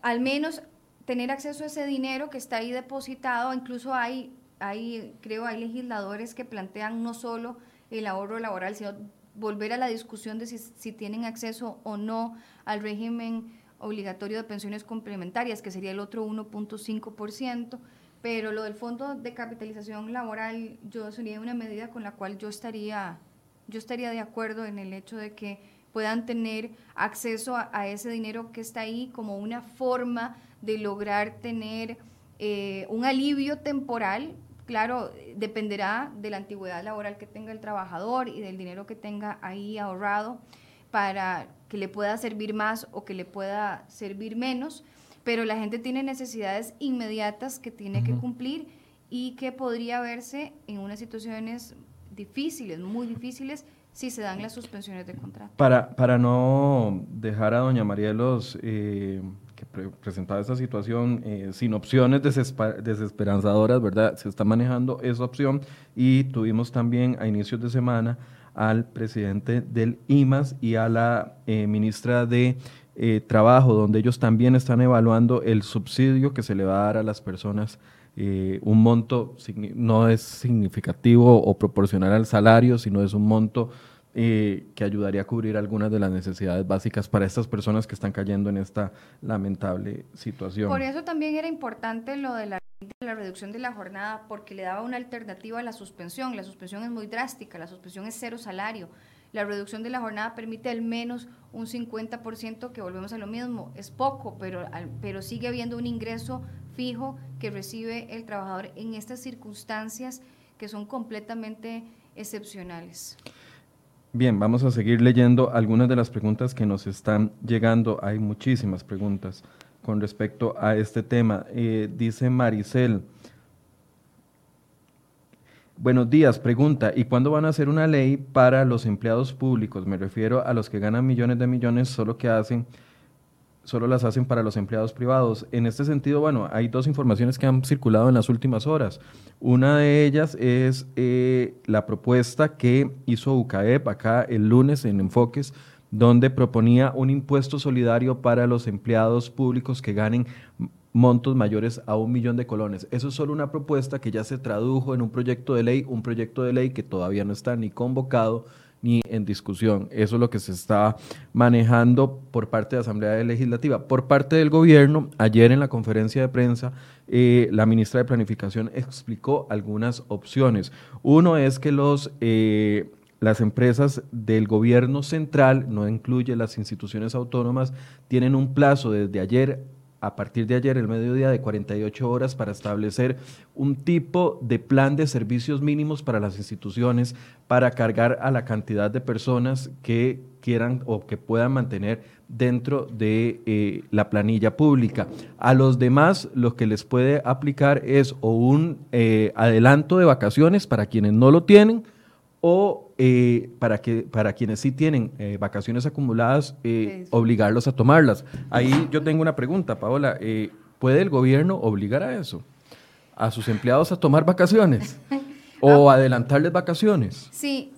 al menos tener acceso a ese dinero que está ahí depositado, incluso hay hay, creo, hay legisladores que plantean no solo el ahorro laboral, sino volver a la discusión de si, tienen acceso o no al régimen obligatorio de pensiones complementarias, que sería el otro 1.5%, pero lo del fondo de capitalización laboral, yo sería una medida con la cual yo estaría, yo estaría de acuerdo en el hecho de que puedan tener acceso a, ese dinero que está ahí como una forma de lograr tener eh, un alivio temporal Claro, dependerá de la antigüedad laboral que tenga el trabajador y del dinero que tenga ahí ahorrado para que le pueda servir más o que le pueda servir menos, pero la gente tiene necesidades inmediatas que tiene que cumplir y que podría verse en unas situaciones difíciles, muy difíciles, si se dan las suspensiones de contrato. Para, para no dejar a doña Marielos eh, que presentaba esta situación eh, sin opciones desesperanzadoras, ¿verdad? Se está manejando esa opción y tuvimos también a inicios de semana al presidente del IMAS y a la eh, ministra de eh, Trabajo, donde ellos también están evaluando el subsidio que se le va a dar a las personas un monto no es significativo o proporcional al salario, sino es un monto eh, que ayudaría a cubrir algunas de las necesidades básicas para estas personas que están cayendo en esta lamentable situación. Por eso también era importante lo de la, la reducción de la jornada, porque le daba una alternativa a la suspensión. La suspensión es muy drástica, la suspensión es cero salario. La reducción de la jornada permite al menos un 50%, que volvemos a lo mismo, es poco, pero, pero sigue habiendo un ingreso fijo que recibe el trabajador en estas circunstancias que son completamente excepcionales. Bien, vamos a seguir leyendo algunas de las preguntas que nos están llegando. Hay muchísimas preguntas con respecto a este tema. Eh, dice Maricel. Buenos días, pregunta, ¿y cuándo van a hacer una ley para los empleados públicos? Me refiero a los que ganan millones de millones, solo que hacen solo las hacen para los empleados privados. En este sentido, bueno, hay dos informaciones que han circulado en las últimas horas. Una de ellas es eh, la propuesta que hizo UCAEP acá el lunes en Enfoques, donde proponía un impuesto solidario para los empleados públicos que ganen montos mayores a un millón de colones. Eso es solo una propuesta que ya se tradujo en un proyecto de ley, un proyecto de ley que todavía no está ni convocado ni en discusión. Eso es lo que se está manejando por parte de la Asamblea Legislativa. Por parte del gobierno, ayer en la conferencia de prensa, eh, la ministra de Planificación explicó algunas opciones. Uno es que los... Eh, las empresas del gobierno central, no incluye las instituciones autónomas, tienen un plazo desde ayer a partir de ayer, el mediodía, de 48 horas para establecer un tipo de plan de servicios mínimos para las instituciones para cargar a la cantidad de personas que quieran o que puedan mantener dentro de eh, la planilla pública. A los demás lo que les puede aplicar es o un eh, adelanto de vacaciones para quienes no lo tienen, o eh, para, que, para quienes sí tienen eh, vacaciones acumuladas, eh, obligarlos a tomarlas. Ahí yo tengo una pregunta, Paola. ¿Puede el gobierno obligar a eso? ¿A sus empleados a tomar vacaciones? ¿O ah. adelantarles vacaciones? Sí,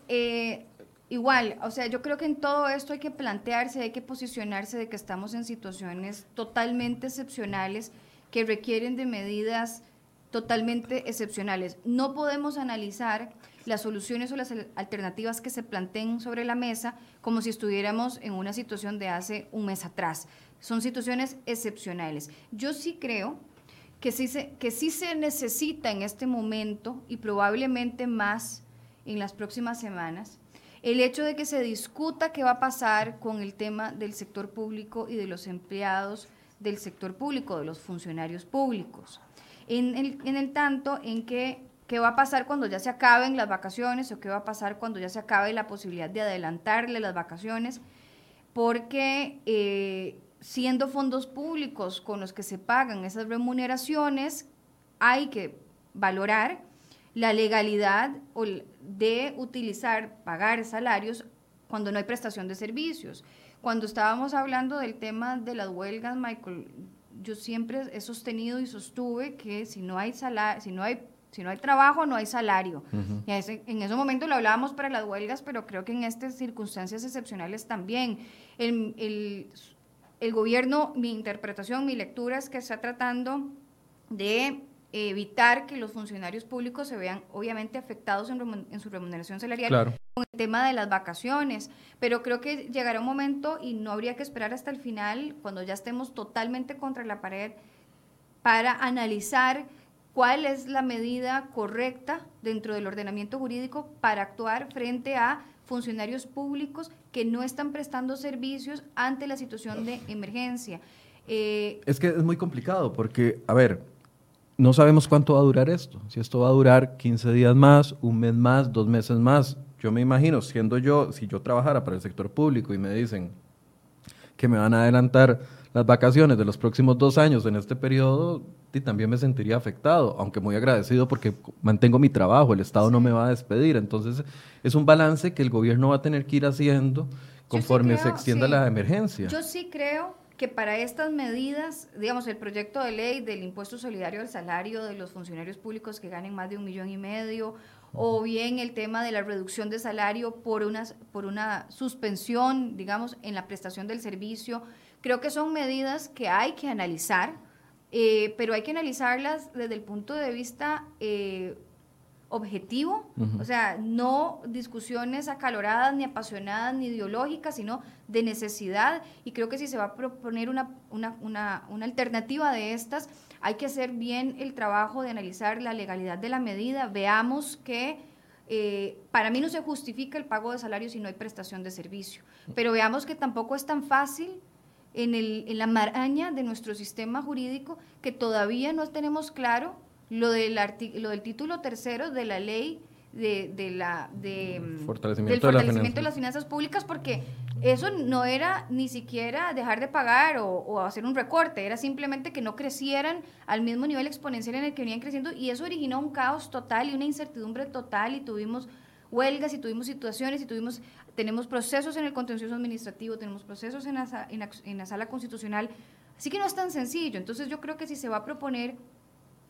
igual, o sea, yo creo que en todo esto hay que plantearse, hay que posicionarse de que estamos en situaciones totalmente excepcionales que requieren de medidas totalmente excepcionales. No podemos analizar las soluciones o las alternativas que se planteen sobre la mesa como si estuviéramos en una situación de hace un mes atrás. Son situaciones excepcionales. Yo sí creo que sí se, que sí se necesita en este momento y probablemente más en las próximas semanas el hecho de que se discuta qué va a pasar con el tema del sector público y de los empleados del sector público, de los funcionarios públicos. En el, en el tanto en que qué va a pasar cuando ya se acaben las vacaciones o qué va a pasar cuando ya se acabe la posibilidad de adelantarle las vacaciones, porque eh, siendo fondos públicos con los que se pagan esas remuneraciones, hay que valorar la legalidad de utilizar, pagar salarios cuando no hay prestación de servicios. Cuando estábamos hablando del tema de las huelgas, Michael, yo siempre he sostenido y sostuve que si no hay salario, si no hay si no hay trabajo, no hay salario. y en ese momento lo hablábamos para las huelgas, pero creo que en estas circunstancias excepcionales también. El, el, el gobierno, mi interpretación, mi lectura es que está tratando de evitar que los funcionarios públicos se vean obviamente afectados en, su remuneración salarial con el tema de las vacaciones, pero creo que llegará un momento y no habría que esperar hasta el final, cuando ya estemos totalmente contra la pared, para analizar cuál es la medida correcta dentro del ordenamiento jurídico para actuar frente a funcionarios públicos que no están prestando servicios ante la situación de emergencia. Eh, es que es muy complicado porque, a ver, no sabemos cuánto va a durar esto. Si esto va a durar 15 días más, un mes más, dos meses más. Yo me imagino, siendo yo, si yo trabajara para el sector público y me dicen que me van a adelantar las vacaciones de los próximos dos años en este periodo, también me sentiría afectado, aunque muy agradecido porque mantengo mi trabajo, el Estado no me va a despedir. Entonces, es un balance que el gobierno va a tener que ir haciendo conforme se extienda la emergencia. Yo sí creo que para estas medidas, digamos, el proyecto de ley del impuesto solidario al salario de los funcionarios públicos que ganen más de un millón y medio, o bien el tema de la reducción de salario por una, por una suspensión, digamos, en la prestación del servicio, creo que son medidas que hay que analizar, eh, pero hay que analizarlas desde el punto de vista eh, objetivo, o sea, no discusiones acaloradas, ni apasionadas, ni ideológicas, sino de necesidad. Y creo que si se va a proponer una, una, una, una, alternativa de estas, hay que hacer bien el trabajo de analizar la legalidad de la medida. Veamos que eh, para mí no se justifica el pago de salario si no hay prestación de servicio, pero veamos que tampoco es tan fácil en, el, en la maraña de nuestro sistema jurídico que todavía no tenemos claro lo del, lo del título tercero de la ley de, de la de, mm, fortalecimiento del fortalecimiento de, las finanzas. públicas porque eso no era ni siquiera dejar de pagar o, hacer un recorte, era simplemente que no crecieran al mismo nivel exponencial en el que venían creciendo y eso originó un caos total y una incertidumbre total y tuvimos huelgas y tuvimos situaciones y tuvimos tenemos procesos en el contencioso administrativo, tenemos procesos en la, en la sala constitucional, así que no es tan sencillo. Entonces yo creo que si se va a proponer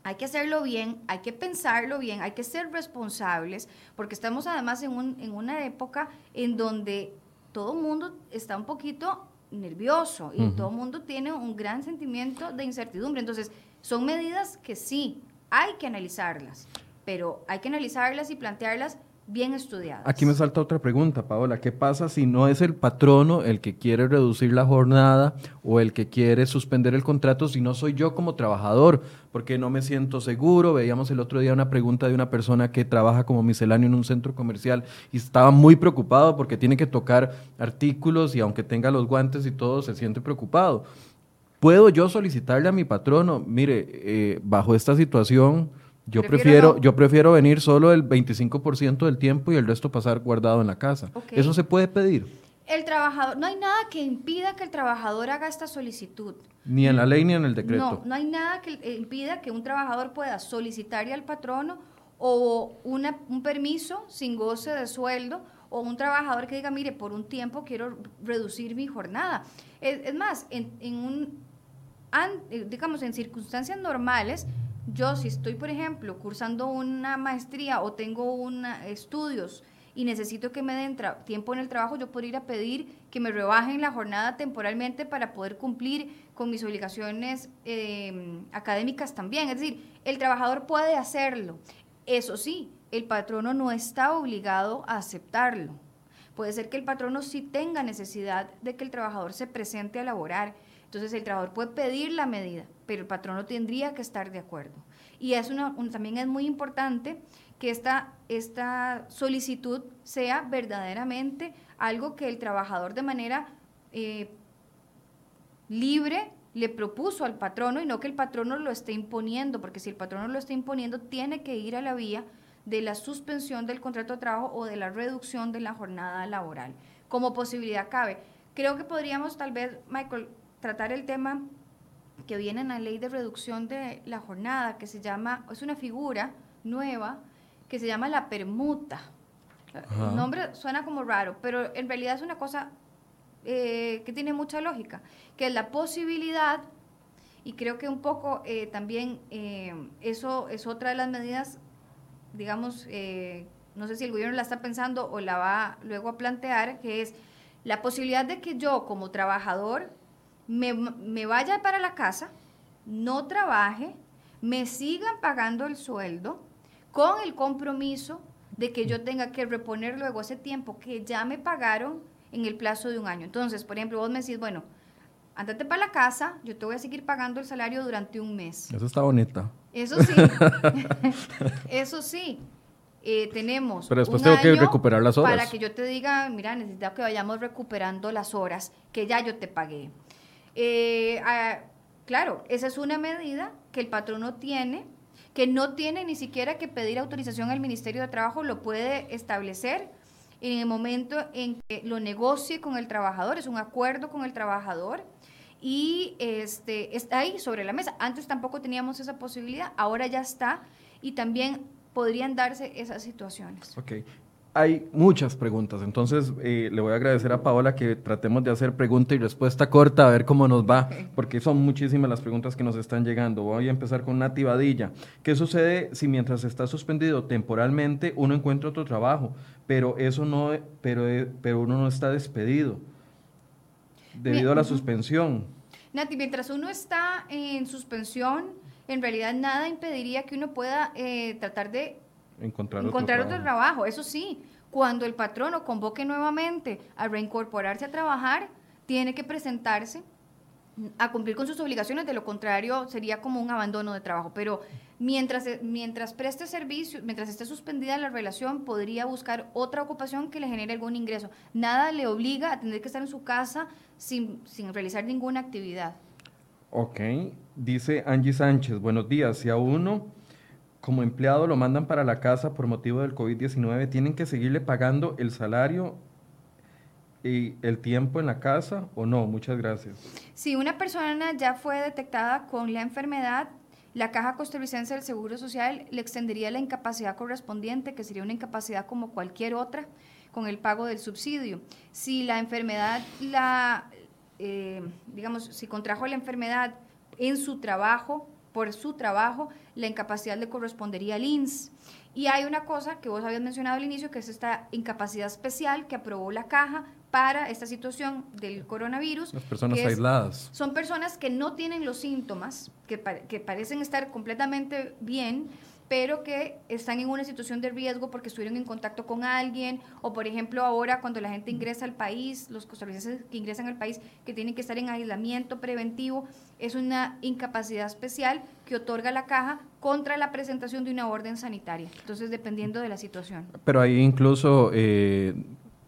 hay que hacerlo bien, hay que pensarlo bien, hay que ser responsables, porque estamos además en, un, en una época en donde todo el mundo está un poquito nervioso y todo el mundo tiene un gran sentimiento de incertidumbre. Entonces, son medidas que sí, hay que analizarlas, pero hay que analizarlas y plantearlas bien estudiadas. Aquí me salta otra pregunta, Paola. ¿Qué pasa si no es el patrono el que quiere reducir la jornada o el que quiere suspender el contrato, si no soy yo como trabajador? Porque no me siento seguro. Veíamos el otro día una pregunta de una persona que trabaja como misceláneo en un centro comercial y estaba muy preocupado porque tiene que tocar artículos y aunque tenga los guantes y todo, se siente preocupado. ¿Puedo yo solicitarle a mi patrono, mire, eh, bajo esta situación yo prefiero, yo prefiero venir solo el 25% del tiempo y el resto pasar guardado en la casa. ¿Eso se puede pedir? El trabajador, no hay nada que impida que el trabajador haga esta solicitud. Ni en la ley ni en el decreto. No, no hay nada que impida que un trabajador pueda solicitarle al patrono o una, un permiso sin goce de sueldo o un trabajador que diga, mire, por un tiempo quiero reducir mi jornada. Es, más, en, en un, digamos, en circunstancias normales, yo si estoy, por ejemplo, cursando una maestría o tengo una, estudios y necesito que me den tiempo en el trabajo, yo puedo ir a pedir que me rebajen la jornada temporalmente para poder cumplir con mis obligaciones em, académicas también. Es decir, el trabajador puede hacerlo. Eso sí, el patrono no está obligado a aceptarlo. Puede ser que el patrono sí tenga necesidad de que el trabajador se presente a laborar. Entonces el trabajador puede pedir la medida, pero el patrono tendría que estar de acuerdo. Y es una, también es muy importante que esta, esta solicitud sea verdaderamente algo que el trabajador de manera eh, libre le propuso al patrono y no que el patrono lo esté imponiendo, porque si el patrono lo está imponiendo, tiene que ir a la vía de la suspensión del contrato de trabajo o de la reducción de la jornada laboral. Como posibilidad cabe. Creo que podríamos tal vez, Michael, tratar el tema que viene en la ley de reducción de la jornada, que se llama, es una figura nueva que se llama la permuta. El nombre suena como raro, pero en realidad es una cosa eh, que tiene mucha lógica, que es la posibilidad, y creo que un poco eh, también eh, eso es otra de las medidas, digamos, no sé si el gobierno la está pensando o la va luego a plantear, que es la posibilidad de que yo como trabajador me, me vaya para la casa, no trabaje, me sigan pagando el sueldo con el compromiso de que yo tenga que reponer luego ese tiempo que ya me pagaron en el plazo de un año. Entonces, por ejemplo, vos me decís, bueno, andate para la casa, yo te voy a seguir pagando el salario durante un mes. Eso está bonita. Eso sí, eso sí. Eh, tenemos. Pero después tengo que recuperar las horas. Para que yo te diga, mira, necesito que vayamos recuperando las horas que ya yo te pagué. Eh, ah, claro, esa es una medida que el patrono tiene, que no tiene ni siquiera que pedir autorización al Ministerio de Trabajo, lo puede establecer en el momento en que lo negocie con el trabajador, es un acuerdo con el trabajador y este, está ahí sobre la mesa. Antes tampoco teníamos esa posibilidad, ahora ya está y también podrían darse esas situaciones. Ok hay muchas preguntas, entonces eh, le voy a agradecer a Paola que tratemos de hacer pregunta y respuesta corta, a ver cómo nos va, porque son muchísimas las preguntas que nos están llegando. Voy a empezar con Nati Badilla. ¿Qué sucede si mientras está suspendido temporalmente uno encuentra otro trabajo, pero eso no, pero, eh, pero uno no está despedido debido a la suspensión? Nati, mientras uno está en suspensión, en realidad nada impediría que uno pueda eh, tratar de encontrar, otro, trabajo. Eso sí, cuando el patrono convoque nuevamente a reincorporarse a trabajar, tiene que presentarse a cumplir con sus obligaciones, de lo contrario sería como un abandono de trabajo. Pero mientras, mientras preste servicio, mientras esté suspendida la relación, podría buscar otra ocupación que le genere algún ingreso. Nada le obliga a tener que estar en su casa sin, sin realizar ninguna actividad. Ok, dice Angie Sánchez, buenos días. Si a uno como empleado lo mandan para la casa por motivo del COVID-19, ¿tienen que seguirle pagando el salario y el tiempo en la casa o no? Muchas gracias. Si una persona ya fue detectada con la enfermedad, la Caja Costarricense del Seguro Social le extendería la incapacidad correspondiente, que sería una incapacidad como cualquier otra, con el pago del subsidio. Si la enfermedad, la, eh, digamos, si contrajo la enfermedad en su trabajo, por su trabajo, la incapacidad le correspondería al INS. Y hay una cosa que vos habías mencionado al inicio, que es esta incapacidad especial que aprobó la caja para esta situación del coronavirus. Las personas aisladas. Son personas que no tienen los síntomas, que, que parecen estar completamente bien, pero que están en una situación de riesgo porque estuvieron en contacto con alguien, o por ejemplo ahora cuando la gente ingresa al país, los costarricenses que ingresan al país, que tienen que estar en aislamiento preventivo, es una incapacidad especial que otorga la caja contra la presentación de una orden sanitaria. Entonces, dependiendo de la situación. Pero ahí incluso... Eh,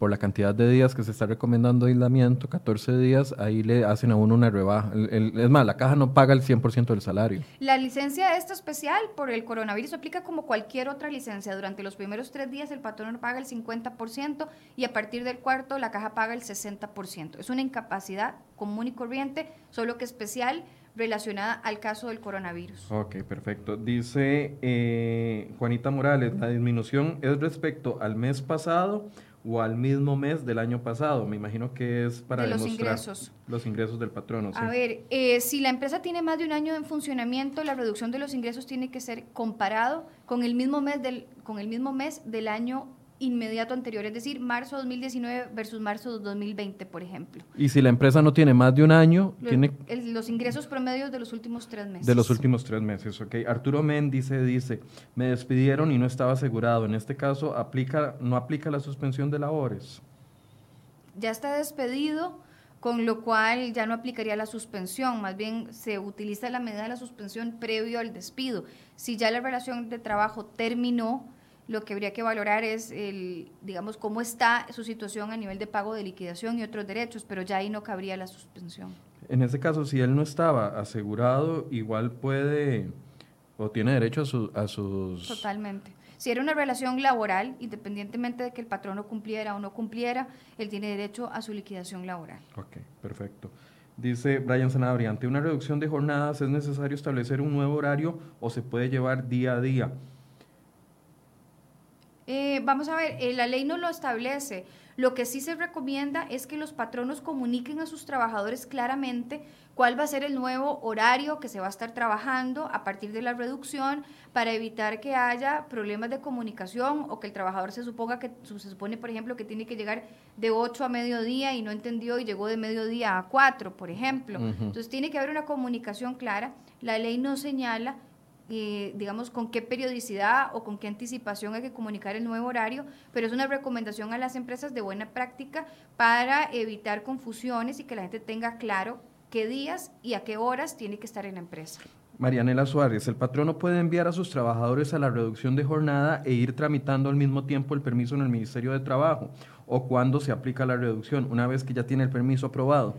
por la cantidad de días que se está recomendando aislamiento, 14 días, ahí le hacen a uno una rebaja. es más, la caja no paga el 100% del salario. La licencia esta especial por el coronavirus aplica como cualquier otra licencia. Durante los primeros tres días el patrón paga el 50% y a partir del cuarto la caja paga el 60%. Es una incapacidad común y corriente, solo que especial relacionada al caso del coronavirus. Ok, perfecto. Dice eh, Juanita Morales, la disminución es respecto al mes pasado o al mismo mes del año pasado. Me imagino que es para los ingresos. los ingresos del patrono. A ver, eh, si la empresa tiene más de un año en funcionamiento, la reducción de los ingresos tiene que ser comparado con el mismo mes del, con el mismo mes del año inmediato anterior, es decir, marzo 2019 versus marzo 2020, por ejemplo. Y si la empresa no tiene más de un año, Los, tiene el- los ingresos promedios de los últimos tres meses. de los últimos tres meses, ¿ok? Arturo Méndice dice, me despidieron y no estaba asegurado. En este caso, aplica, no aplica la suspensión de labores. Ya está despedido, con lo cual ya no aplicaría la suspensión, más bien se utiliza la medida de la suspensión previo al despido. Si ya la relación de trabajo terminó, lo que habría que valorar es, el, digamos, cómo está su situación a nivel de pago de liquidación y otros derechos, pero ya ahí no cabría la suspensión. En ese caso, si él no estaba asegurado, igual puede o tiene derecho a, su- a sus... Totalmente. Si era una relación laboral, independientemente de que el patrono cumpliera o no cumpliera, él tiene derecho a su liquidación laboral. Ok, perfecto. Dice Brian Sanabria, ante una reducción de jornadas es necesario establecer un nuevo horario o se puede llevar día a día. Eh, vamos a ver, eh, la ley no lo establece. Lo que sí se recomienda es que los patronos comuniquen a sus trabajadores claramente cuál va a ser el nuevo horario que se va a estar trabajando a partir de la reducción para evitar que haya problemas de comunicación o que el trabajador se suponga que se supone, por ejemplo, que tiene que llegar de 8 a mediodía y no entendió y llegó de mediodía a 4, por ejemplo. Entonces tiene que haber una comunicación clara. La ley no señala eh, digamos, con qué periodicidad o con qué anticipación hay que comunicar el nuevo horario, pero es una recomendación a las empresas de buena práctica para evitar confusiones y que la gente tenga claro qué días y a qué horas tiene que estar en la empresa. Marianela Suárez, el patrono puede enviar a sus trabajadores a la reducción de jornada e ir tramitando al mismo tiempo el permiso en el Ministerio de Trabajo o cuando se aplica la reducción, una vez que ya tiene el permiso aprobado.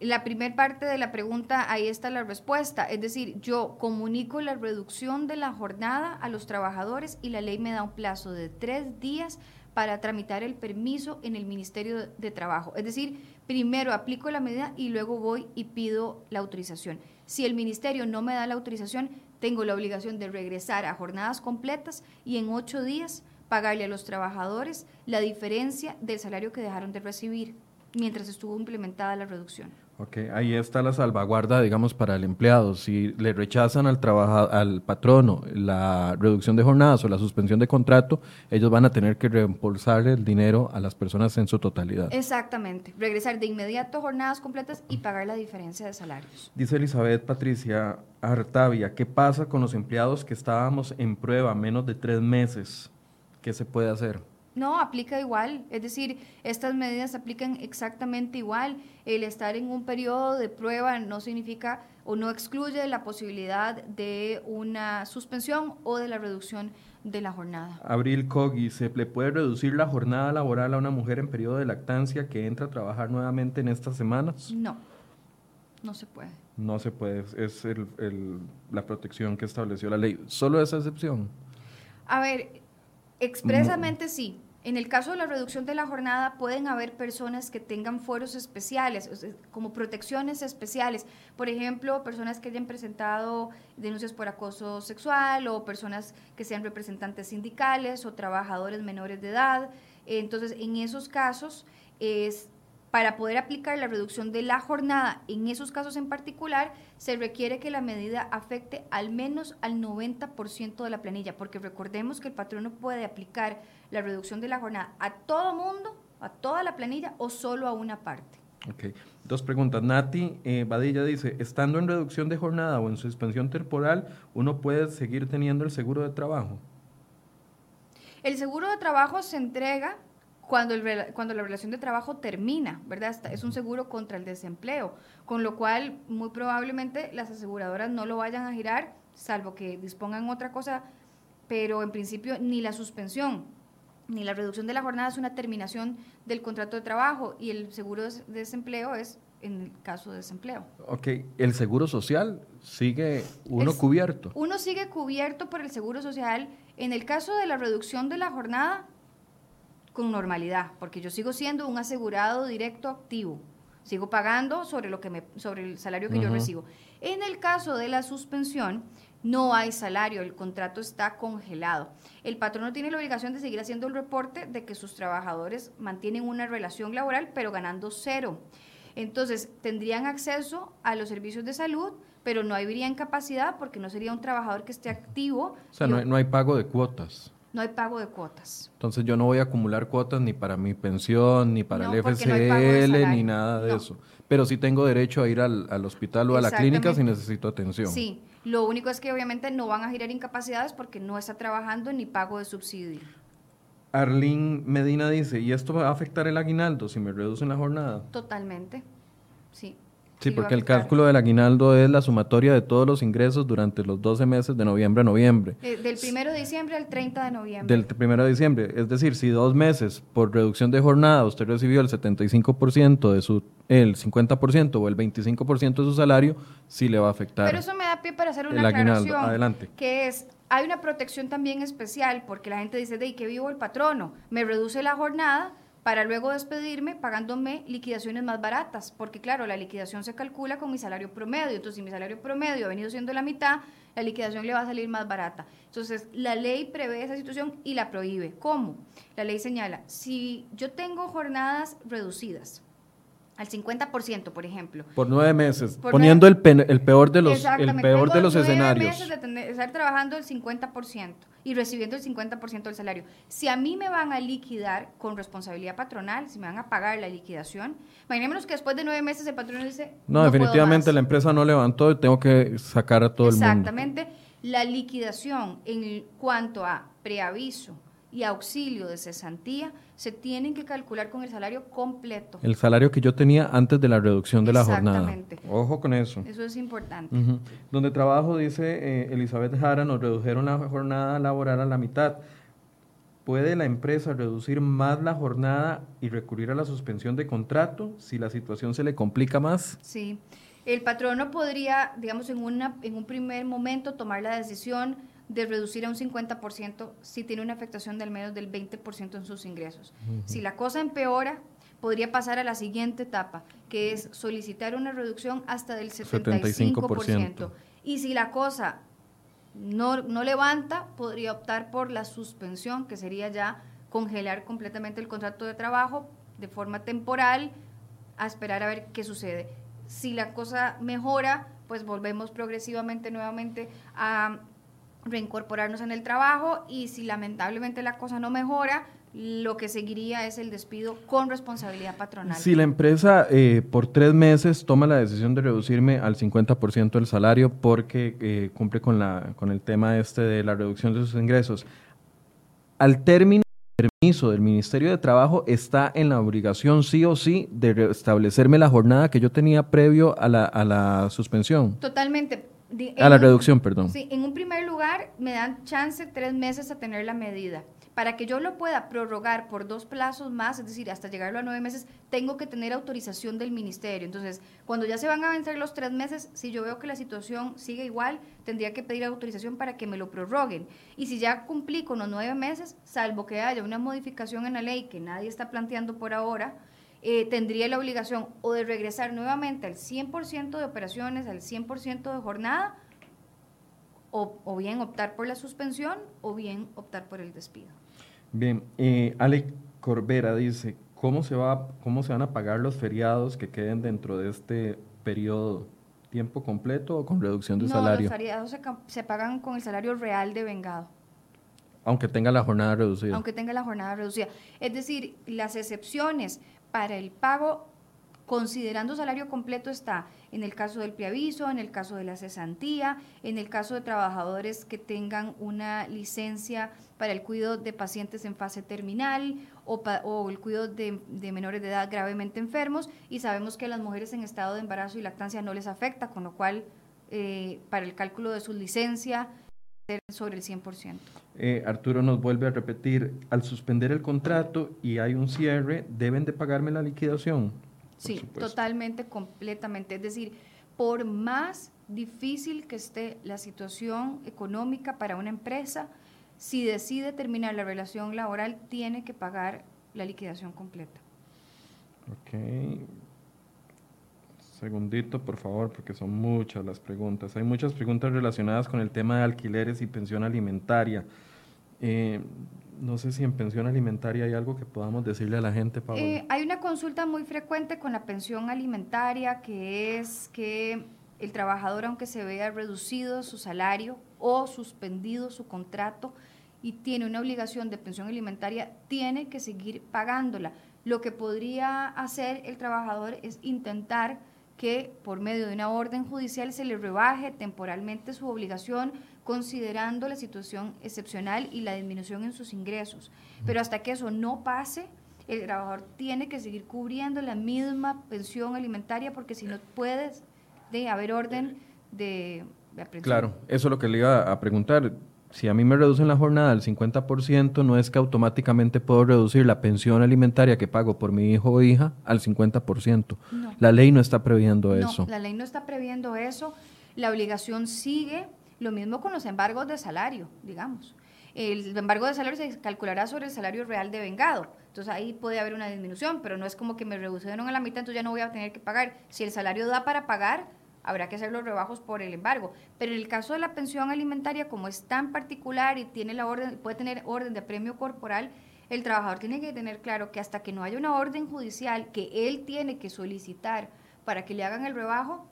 La primera parte de la pregunta, ahí está la respuesta. Es decir, yo comunico la reducción de la jornada a los trabajadores y la ley me da un plazo de tres días para tramitar el permiso en el Ministerio de Trabajo. Es decir, primero aplico la medida y luego voy y pido la autorización. Si el Ministerio no me da la autorización, tengo la obligación de regresar a jornadas completas y en ocho días pagarle a los trabajadores la diferencia del salario que dejaron de recibir mientras estuvo implementada la reducción. Ok, ahí está la salvaguarda, digamos, para el empleado. Si le rechazan al trabaja- al patrono la reducción de jornadas o la suspensión de contrato, ellos van a tener que reembolsar el dinero a las personas en su totalidad. Exactamente, regresar de inmediato jornadas completas y pagar la diferencia de salarios. Dice Elizabeth Patricia Artavia, ¿qué pasa con los empleados que estábamos en prueba menos de tres meses? ¿Qué se puede hacer? No, aplica igual, es decir, estas medidas aplican exactamente igual. El estar en un periodo de prueba no significa o no excluye la posibilidad de una suspensión o de la reducción de la jornada. Abril Cogui, ¿se le puede reducir la jornada laboral a una mujer en periodo de lactancia que entra a trabajar nuevamente en estas semanas? No, no se puede. No se puede, es el- el- la protección que estableció la ley. Solo esa excepción. A ver, expresamente sí. En el caso de la reducción de la jornada pueden haber personas que tengan fueros especiales, como protecciones especiales. Por ejemplo, personas que hayan presentado denuncias por acoso sexual o personas que sean representantes sindicales o trabajadores menores de edad. Entonces, en esos casos, es para poder aplicar la reducción de la jornada, en esos casos en particular, se requiere que la medida afecte al menos al 90% de la planilla, porque recordemos que el patrón no puede aplicar la reducción de la jornada a todo mundo, a toda la planilla o solo a una parte. Ok. Dos preguntas. Nati eh, Badilla dice, estando en reducción de jornada o en suspensión temporal, ¿uno puede seguir teniendo el seguro de trabajo? El seguro de trabajo se entrega cuando, el cuando la relación de trabajo termina, ¿verdad? Es un seguro contra el desempleo, con lo cual muy probablemente las aseguradoras no lo vayan a girar, salvo que dispongan otra cosa, pero en principio ni la suspensión ni la reducción de la jornada es una terminación del contrato de trabajo y el seguro de de desempleo es en el caso de desempleo. Ok. ¿El seguro social sigue uno El- cubierto? Uno sigue cubierto por el Seguro Social en el caso de la reducción de la jornada con normalidad, porque yo sigo siendo un asegurado directo activo. Sigo pagando sobre lo que me sobre el salario que yo recibo. En el caso de la suspensión no hay salario, el contrato está congelado. El patrono tiene la obligación de seguir haciendo el reporte de que sus trabajadores mantienen una relación laboral pero ganando cero. Entonces, tendrían acceso a los servicios de salud, pero no habría incapacidad porque no sería un trabajador que esté activo. O sea, no hay, no hay pago de cuotas. No hay pago de cuotas. Entonces yo no voy a acumular cuotas ni para mi pensión, ni para el FCL, ni nada de eso. Pero sí tengo derecho a ir al, al hospital o a la clínica si necesito atención. Sí, lo único es que obviamente no van a girar incapacidades porque no está trabajando ni pago de subsidio. Arlene Medina dice, ¿y esto va a afectar el aguinaldo si me reducen la jornada? Totalmente, sí. Sí, porque el cálculo del aguinaldo es la sumatoria de todos los ingresos durante los 12 meses de noviembre a noviembre. Eh, del 1 de diciembre al 30 de noviembre. Del 1 de diciembre. Es decir, si dos meses por reducción de jornada usted recibió el 75% de su, el 50% o el 25% de su salario, sí le va a afectar. Pero eso me da pie para hacer una aclaración. Adelante. Que es, hay una protección también especial porque la gente dice, de que vivo el patrono, me reduce la jornada para luego despedirme pagándome liquidaciones más baratas, porque claro, la liquidación se calcula con mi salario promedio, entonces si mi salario promedio ha venido siendo la mitad, la liquidación le va a salir más barata. Entonces, la ley prevé esa situación y la prohíbe. ¿Cómo? La ley señala, si yo tengo jornadas reducidas, al 50%, por ejemplo. Por nueve meses, poniendo el, el, peor de los, el peor de los nueve escenarios. meses de estar trabajando el 50% y recibiendo el 50% del salario. Si a mí me van a liquidar con responsabilidad patronal, si me van a pagar la liquidación, imaginémonos que después de nueve meses el patrón dice... No, definitivamente la empresa no levantó y tengo que sacar a todo el mundo. Exactamente. La liquidación en cuanto a preaviso, y auxilio de cesantía se tienen que calcular con el salario completo. El salario que yo tenía antes de la reducción de la jornada. Ojo con eso. Eso es importante. Donde trabajo, dice eh, Elizabeth Jara, nos redujeron la jornada laboral a la mitad. ¿Puede la empresa reducir más la jornada y recurrir a la suspensión de contrato si la situación se le complica más? Sí. El patrono podría, digamos, en, una, en un primer momento tomar la decisión de reducir a un 50% si tiene una afectación del menos del 20% en sus ingresos. Si la cosa empeora, podría pasar a la siguiente etapa, que es solicitar una reducción hasta del 75%. Y si la cosa no, no levanta, podría optar por la suspensión, que sería ya congelar completamente el contrato de trabajo de forma temporal a esperar a ver qué sucede. Si la cosa mejora, pues volvemos progresivamente nuevamente a reincorporarnos en el trabajo y si lamentablemente la cosa no mejora, lo que seguiría es el despido con responsabilidad patronal. Si la empresa eh, por tres meses toma la decisión de reducirme al 50% del salario porque eh, cumple con, la, con el tema este de la reducción de sus ingresos, al término del permiso del Ministerio de Trabajo está en la obligación sí o sí de restablecerme la jornada que yo tenía previo a la, a la suspensión. Totalmente a la reducción, perdón. Sí, en un primer lugar me dan chance tres meses a tener la medida. Para que yo lo pueda prorrogar por dos plazos más, es decir, hasta llegarlo a nueve meses, tengo que tener autorización del ministerio. Entonces, cuando ya se van a vencer los tres meses, si yo veo que la situación sigue igual, tendría que pedir autorización para que me lo prorroguen. Y si ya cumplí con los nueve meses, salvo que haya una modificación en la ley que nadie está planteando por ahora, eh, tendría la obligación o de regresar nuevamente al 100% de operaciones, al 100% de jornada, o, bien optar por la suspensión o bien optar por el despido. Bien, eh, Ale Corbera dice, ¿cómo se, va, ¿cómo se van a pagar los feriados que queden dentro de este periodo? ¿Tiempo completo o con reducción de salario? Los feriados se, se pagan con el salario real de vengado. Aunque tenga la jornada reducida. Aunque tenga la jornada reducida. Es decir, las excepciones para el pago considerando salario completo está en el caso del preaviso, en el caso de la cesantía, en el caso de trabajadores que tengan una licencia para el cuidado de pacientes en fase terminal o, el cuidado de, menores de edad gravemente enfermos y sabemos que a las mujeres en estado de embarazo y lactancia no les afecta, con lo cual eh, para el cálculo de su licencia sobre el 100%. Eh, Arturo nos vuelve a repetir, al suspender el contrato y hay un cierre, ¿deben de pagarme la liquidación? Sí, totalmente, completamente. Es decir, por más difícil que esté la situación económica para una empresa, si decide terminar la relación laboral, tiene que pagar la liquidación completa. Ok, Segundito, por favor, porque son muchas las preguntas. Hay muchas preguntas relacionadas con el tema de alquileres y pensión alimentaria. Eh, no sé si en pensión alimentaria hay algo que podamos decirle a la gente, Paola. Eh, hay una consulta muy frecuente con la pensión alimentaria que es que el trabajador, aunque se vea reducido su salario o suspendido su contrato, y tiene una obligación de pensión alimentaria, tiene que seguir pagándola. Lo que podría hacer el trabajador es intentar que por medio de una orden judicial se le rebaje temporalmente su obligación considerando la situación excepcional y la disminución en sus ingresos. Pero hasta que eso no pase, el trabajador tiene que seguir cubriendo la misma pensión alimentaria porque si no puede de haber orden de, de Claro, eso es lo que le iba a preguntar si a mí me reducen la jornada al 50%, no es que automáticamente puedo reducir la pensión alimentaria que pago por mi hijo o hija al 50%. La ley no está previendo eso. La ley no está previendo eso. La obligación sigue. Lo mismo con los embargos de salario, digamos. El embargo de salario se calculará sobre el salario real de vengado. Entonces ahí puede haber una disminución, pero no es como que me redujeron a la mitad, entonces ya no voy a tener que pagar. Si el salario da para pagar, habrá que hacer los rebajos por el embargo. Pero en el caso de la pensión alimentaria, como es tan particular y tiene la orden, puede tener orden de premio corporal, el trabajador tiene que tener claro que hasta que no haya una orden judicial que él tiene que solicitar para que le hagan el rebajo,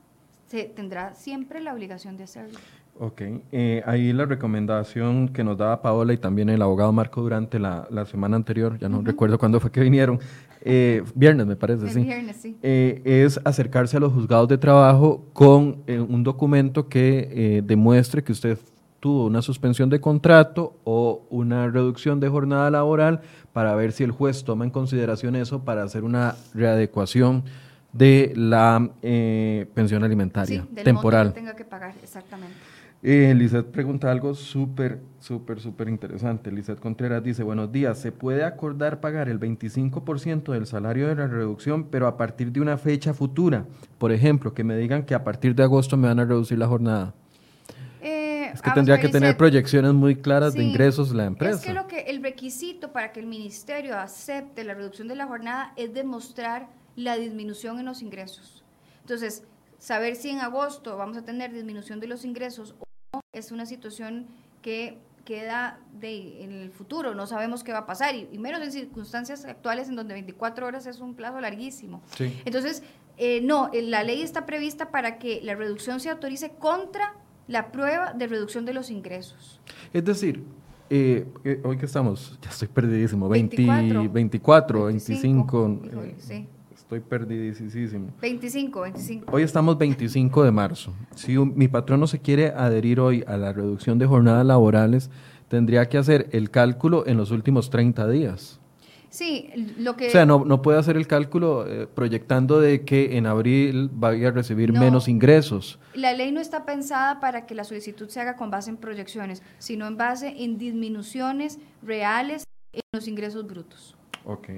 se tendrá siempre la obligación de hacerlo. Ok, eh, ahí la recomendación que nos daba Paola y también el abogado Marco durante la, semana anterior, ya no recuerdo cuándo fue que vinieron, eh, viernes me parece, sí. Viernes, sí. Eh, es acercarse a los juzgados de trabajo con un documento que demuestre que usted tuvo una suspensión de contrato o una reducción de jornada laboral para ver si el juez toma en consideración eso para hacer una readecuación de la pensión alimentaria sí, del temporal. Monto que tenga que pagar, exactamente. Eh, Lizeth pregunta algo súper, súper, súper interesante. Lizeth Contreras dice, buenos días, ¿se puede acordar pagar el 25% del salario de la reducción, pero a partir de una fecha futura? Por ejemplo, que me digan que a partir de agosto me van a reducir la jornada. Eh, es que tendría que tener proyecciones muy claras de ingresos la empresa. Es que, lo que el requisito para que el ministerio acepte la reducción de la jornada es demostrar la disminución en los ingresos. Entonces, saber si en agosto vamos a tener disminución de los ingresos es una situación que queda de, en el futuro, no sabemos qué va a pasar, y, menos en circunstancias actuales en donde 24 horas es un plazo larguísimo. Entonces, eh, no, eh, la ley está prevista para que la reducción se autorice contra la prueba de reducción de los ingresos. Es decir, eh, hoy que estamos, ya estoy perdidísimo, 24, 24 25. sí. Estoy perdidísimo. 25, 25. Hoy estamos 25 de marzo. Si mi patrón no se quiere adherir hoy a la reducción de jornadas laborales, tendría que hacer el cálculo en los últimos 30 días. Sí, lo que... O sea, no, no puede hacer el cálculo eh, proyectando de que en abril vaya a recibir menos ingresos. La ley no está pensada para que la solicitud se haga con base en proyecciones, sino en base en disminuciones reales en los ingresos brutos. Ok.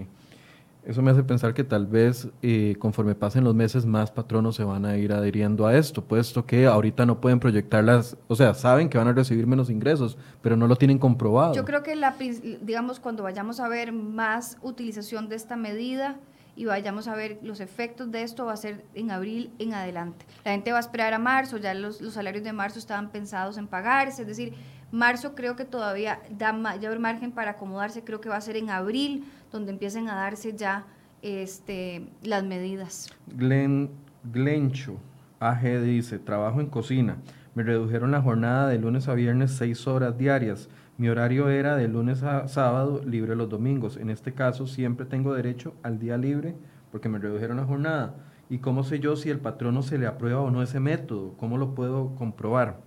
Eso me hace pensar que tal vez eh, conforme pasen los meses más patronos se van a ir adhiriendo a esto, puesto que ahorita no pueden proyectarlas, o sea, saben que van a recibir menos ingresos, pero no lo tienen comprobado. Yo creo que, la, digamos, cuando vayamos a ver más utilización de esta medida y vayamos a ver los efectos de esto, va a ser en abril en adelante. La gente va a esperar a marzo, ya los, los salarios de marzo estaban pensados en pagarse, es decir, marzo creo que todavía da mayor margen para acomodarse, creo que va a ser en abril donde empiecen a darse ya este, las medidas. Glen, Glencho AG dice, trabajo en cocina. Me redujeron la jornada de lunes a viernes seis horas diarias. Mi horario era de lunes a sábado, libre los domingos. En este caso, siempre tengo derecho al día libre porque me redujeron la jornada. ¿Y cómo sé yo si el patrono se le aprueba o no ese método? ¿Cómo lo puedo comprobar?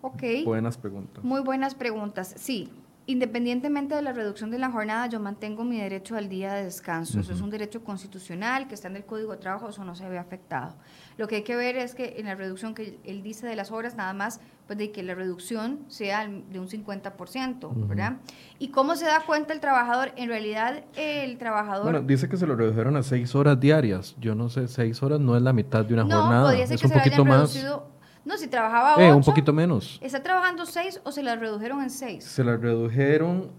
Ok. Buenas preguntas. Muy buenas preguntas. Sí, Independientemente de la reducción de la jornada, yo mantengo mi derecho al día de descanso. Eso es un derecho constitucional que está en el Código de Trabajo, eso no se ve afectado. Lo que hay que ver es que en la reducción que él dice de las horas, nada más, pues de que la reducción sea de un 50%, ¿verdad? ¿Y cómo se da cuenta el trabajador? En realidad, el trabajador... Bueno, dice que se lo redujeron a seis horas diarias. Yo no sé, seis horas no es la mitad de una no, jornada. Podría ser es que un se poquito más. Reducido no, si trabajaba eh, un poquito menos. ¿Está trabajando seis o se la redujeron en seis? Se la redujeron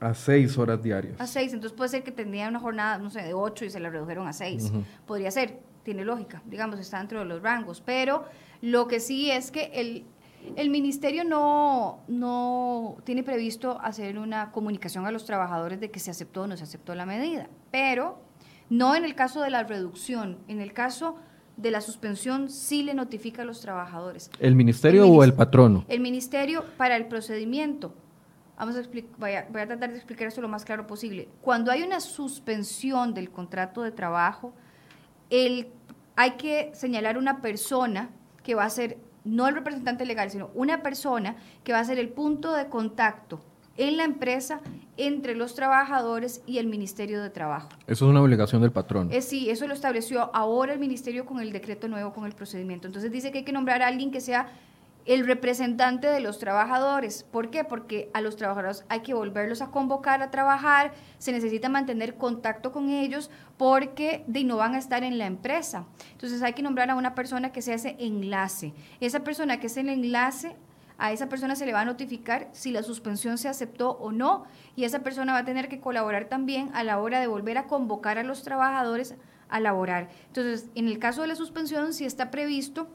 a seis horas diarias. A seis, entonces puede ser que tenía una jornada, no sé, de ocho y se la redujeron a seis. Podría ser, tiene lógica, digamos, está dentro de los rangos. Pero lo que sí es que el, el ministerio no, no tiene previsto hacer una comunicación a los trabajadores de que se aceptó o no se aceptó la medida. Pero no en el caso de la reducción, en el caso de la suspensión sí le notifica a los trabajadores. ¿El ministerio o el patrono? El ministerio para el procedimiento. Vamos a voy, a, voy a tratar de explicar esto lo más claro posible. Cuando hay una suspensión del contrato de trabajo, el, hay que señalar una persona que va a ser, no el representante legal, sino una persona que va a ser el punto de contacto en la empresa entre los trabajadores y el Ministerio de Trabajo. Eso es una obligación del patrón. Eh, sí, eso lo estableció ahora el Ministerio con el decreto nuevo, con el procedimiento. Entonces dice que hay que nombrar a alguien que sea el representante de los trabajadores. ¿Por qué? Porque a los trabajadores hay que volverlos a convocar a trabajar, se necesita mantener contacto con ellos porque de, no van a estar en la empresa. Entonces hay que nombrar a una persona que sea ese enlace. Esa persona que es el enlace a esa persona se le va a notificar si la suspensión se aceptó o no y esa persona va a tener que colaborar también a la hora de volver a convocar a los trabajadores a laborar. Entonces, en el caso de la suspensión, si está previsto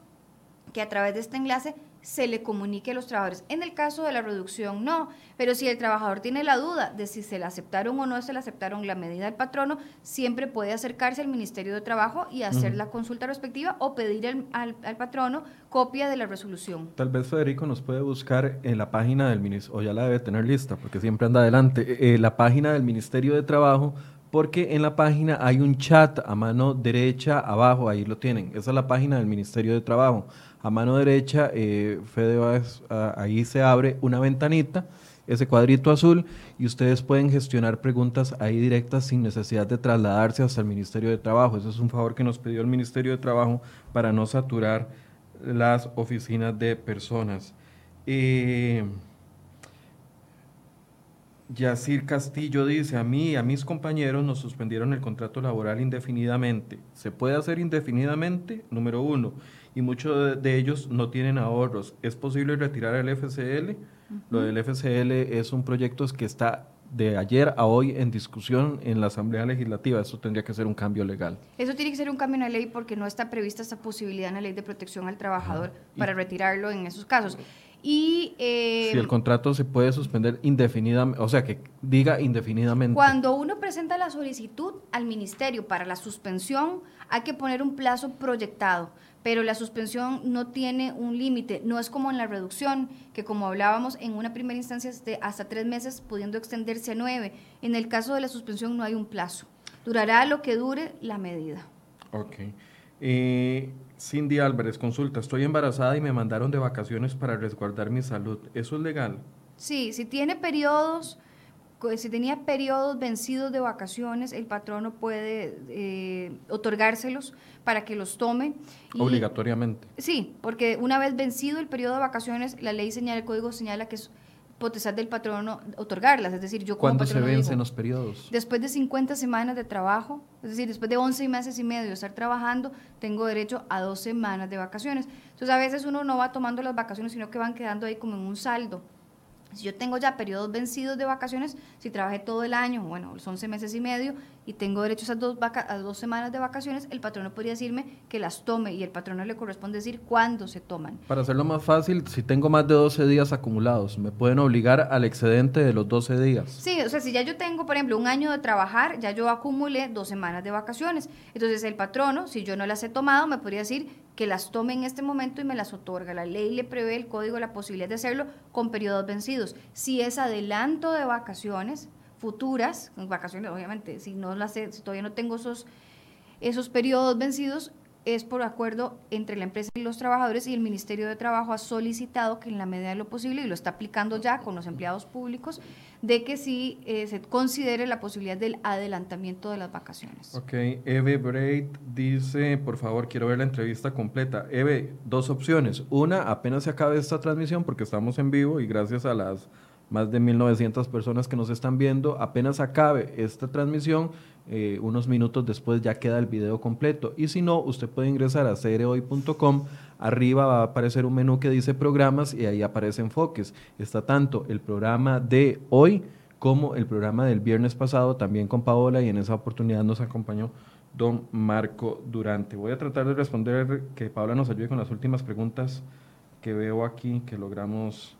que a través de este enlace se le comunique a los trabajadores. En el caso de la reducción, no. Pero si el trabajador tiene la duda de si se le aceptaron o no se le aceptaron la medida del patrono, siempre puede acercarse al Ministerio de Trabajo y hacer la consulta respectiva o pedir al, patrono copia de la resolución. Tal vez Federico nos puede buscar en la página del Ministerio, o ya la debe tener lista, porque siempre anda adelante, eh, eh, la página del Ministerio de Trabajo porque en la página hay un chat a mano derecha abajo, ahí lo tienen. Esa es la página del Ministerio de Trabajo. A mano derecha, eh, Fede ahí se abre una ventanita, ese cuadrito azul, y ustedes pueden gestionar preguntas ahí directas sin necesidad de trasladarse hasta el Ministerio de Trabajo. Ese es un favor que nos pidió el Ministerio de Trabajo para no saturar las oficinas de personas. Eh, Yacir Castillo dice, a mí y a mis compañeros nos suspendieron el contrato laboral indefinidamente. ¿Se puede hacer indefinidamente? Número uno y muchos de, ellos no tienen ahorros. ¿Es posible retirar el FCL? Lo del FCL es un proyecto que está de ayer a hoy en discusión en la Asamblea Legislativa. Eso tendría que ser un cambio legal. Eso tiene que ser un cambio en la ley porque no está prevista esa posibilidad en la ley de protección al trabajador para retirarlo en esos casos. Y, si el contrato se puede suspender indefinidamente, o sea, que diga indefinidamente. Cuando uno presenta la solicitud al ministerio para la suspensión, hay que poner un plazo proyectado pero la suspensión no tiene un límite, no es como en la reducción, que como hablábamos en una primera instancia de hasta tres meses, pudiendo extenderse a nueve. En el caso de la suspensión no hay un plazo, durará lo que dure la medida. Ok. Eh, Cindy Álvarez, consulta, estoy embarazada y me mandaron de vacaciones para resguardar mi salud, ¿eso es legal? Sí, si tiene periodos si tenía periodos vencidos de vacaciones, el patrono puede eh, otorgárselos para que los tome. Obligatoriamente. Sí, porque una vez vencido el periodo de vacaciones, la ley señala, el código señala que es potestad del patrono otorgarlas. Es decir, yo como ¿Cuándo se vencen los periodos? Después de 50 semanas de trabajo, es decir, después de 11 meses y medio de estar trabajando, tengo derecho a dos semanas de vacaciones. Entonces, a veces uno no va tomando las vacaciones, sino que van quedando ahí como en un saldo. Si yo tengo ya periodos vencidos de vacaciones, si trabajé todo el año, bueno, los 11 meses y medio, y tengo derecho a esas dos, a dos semanas de vacaciones, el patrono podría decirme que las tome y el patrono le corresponde decir cuándo se toman. Para hacerlo más fácil, si tengo más de 12 días acumulados, ¿me pueden obligar al excedente de los 12 días? Sí, o sea, si ya yo tengo, por ejemplo, un año de trabajar, ya yo acumulé dos semanas de vacaciones. Entonces el patrono, si yo no las he tomado, me podría decir que las tome en este momento y me las otorga. La ley le prevé el código la posibilidad de hacerlo con periodos vencidos. Si es adelanto de vacaciones futuras, vacaciones obviamente, si no las si todavía no tengo esos esos periodos vencidos, es por acuerdo entre la empresa y los trabajadores y el Ministerio de Trabajo ha solicitado que en la medida de lo posible, y lo está aplicando ya con los empleados públicos, de que sí eh, se considere la posibilidad del adelantamiento de las vacaciones. Ok, Eve Braid dice, por favor, quiero ver la entrevista completa. Eve, dos opciones. Una, apenas se acabe esta transmisión porque estamos en vivo y gracias a las más de 1.900 personas que nos están viendo, apenas acabe esta transmisión, eh, unos minutos después ya queda el video completo. Y si no, usted puede ingresar a cereoy.com. Arriba va a aparecer un menú que dice programas y ahí aparece enfoques. Está tanto el programa de hoy como el programa del viernes pasado, también con Paola, y en esa oportunidad nos acompañó don Marco Durante. Voy a tratar de responder, que Paola nos ayude con las últimas preguntas que veo aquí, que logramos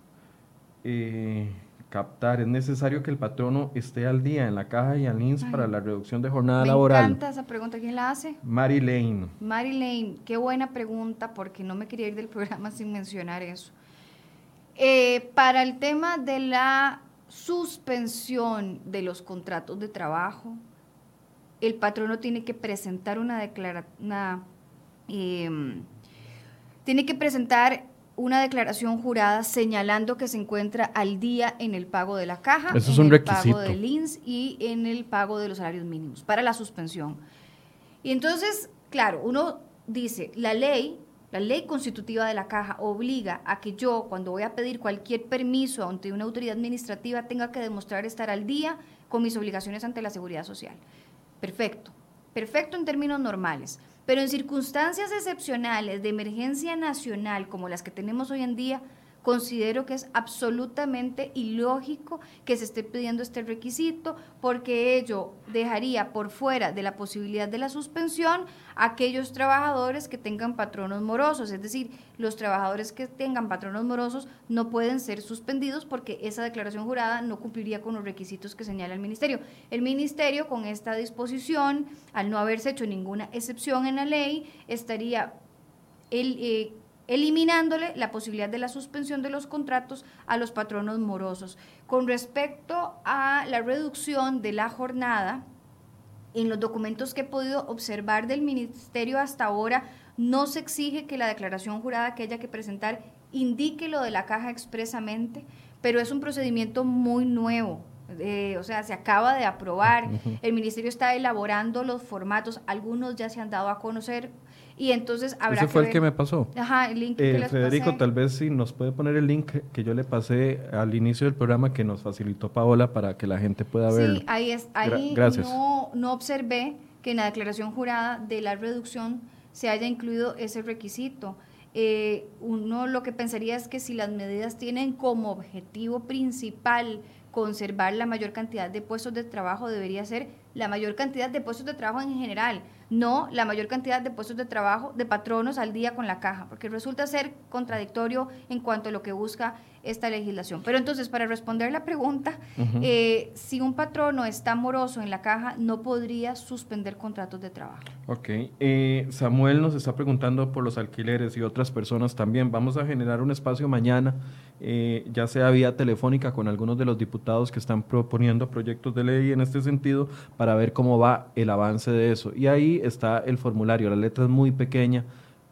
eh, captar. Es necesario que el patrono esté al día en la caja y al INS para la reducción de jornada laboral. Me encanta esa pregunta. ¿Quién la hace? Mary Lane. Mary Lane, qué buena pregunta porque no me quería ir del programa sin mencionar eso. Eh, para el tema de la suspensión de los contratos de trabajo, el patrono tiene que presentar una declaración, em, tiene que presentar una declaración jurada señalando que se encuentra al día en el pago de la caja, en el pago del INS y en el pago de los salarios mínimos para la suspensión. Y entonces, claro, uno dice, la ley, la ley constitutiva de la caja obliga a que yo, cuando voy a pedir cualquier permiso ante una autoridad administrativa, tenga que demostrar estar al día con mis obligaciones ante la seguridad social. Perfecto, perfecto en términos normales. Pero en circunstancias excepcionales de emergencia nacional como las que tenemos hoy en día, considero que es absolutamente ilógico que se esté pidiendo este requisito porque ello dejaría por fuera de la posibilidad de la suspensión a aquellos trabajadores que tengan patronos morosos, es decir, los trabajadores que tengan patronos morosos no pueden ser suspendidos porque esa declaración jurada no cumpliría con los requisitos que señala el ministerio. El ministerio con esta disposición, al no haberse hecho ninguna excepción en la ley, estaría el, eh, eliminándole la posibilidad de la suspensión de los contratos a los patronos morosos. Con respecto a la reducción de la jornada, en los documentos que he podido observar del ministerio hasta ahora, no se exige que la declaración jurada que haya que presentar indique lo de la caja expresamente, pero es un procedimiento muy nuevo. Eh, o sea, se acaba de aprobar, el ministerio está elaborando los formatos, algunos ya se han dado a conocer, y entonces habrá Ese fue el que me pasó. Ajá, el link que eh, Federico, tal vez si nos puede poner el link que yo le pasé al inicio del programa que nos facilitó Paola para que la gente pueda ver. Sí, ahí es. Ahí gracias. No, no observé que en la declaración jurada de la reducción se haya incluido ese requisito. Eh, uno lo que pensaría es que si las medidas tienen como objetivo principal conservar la mayor cantidad de puestos de trabajo, debería ser la mayor cantidad de puestos de trabajo en general no la mayor cantidad de puestos de trabajo de patronos al día con la caja, porque resulta ser contradictorio en cuanto a lo que busca esta legislación. Pero entonces, para responder la pregunta, eh, si un patrono está moroso en la caja, no podría suspender contratos de trabajo. Ok. Eh, Samuel nos está preguntando por los alquileres y otras personas también. Vamos a generar un espacio mañana, eh, ya sea vía telefónica con algunos de los diputados que están proponiendo proyectos de ley en este sentido, para ver cómo va el avance de eso. Y ahí está el formulario, la letra es muy pequeña,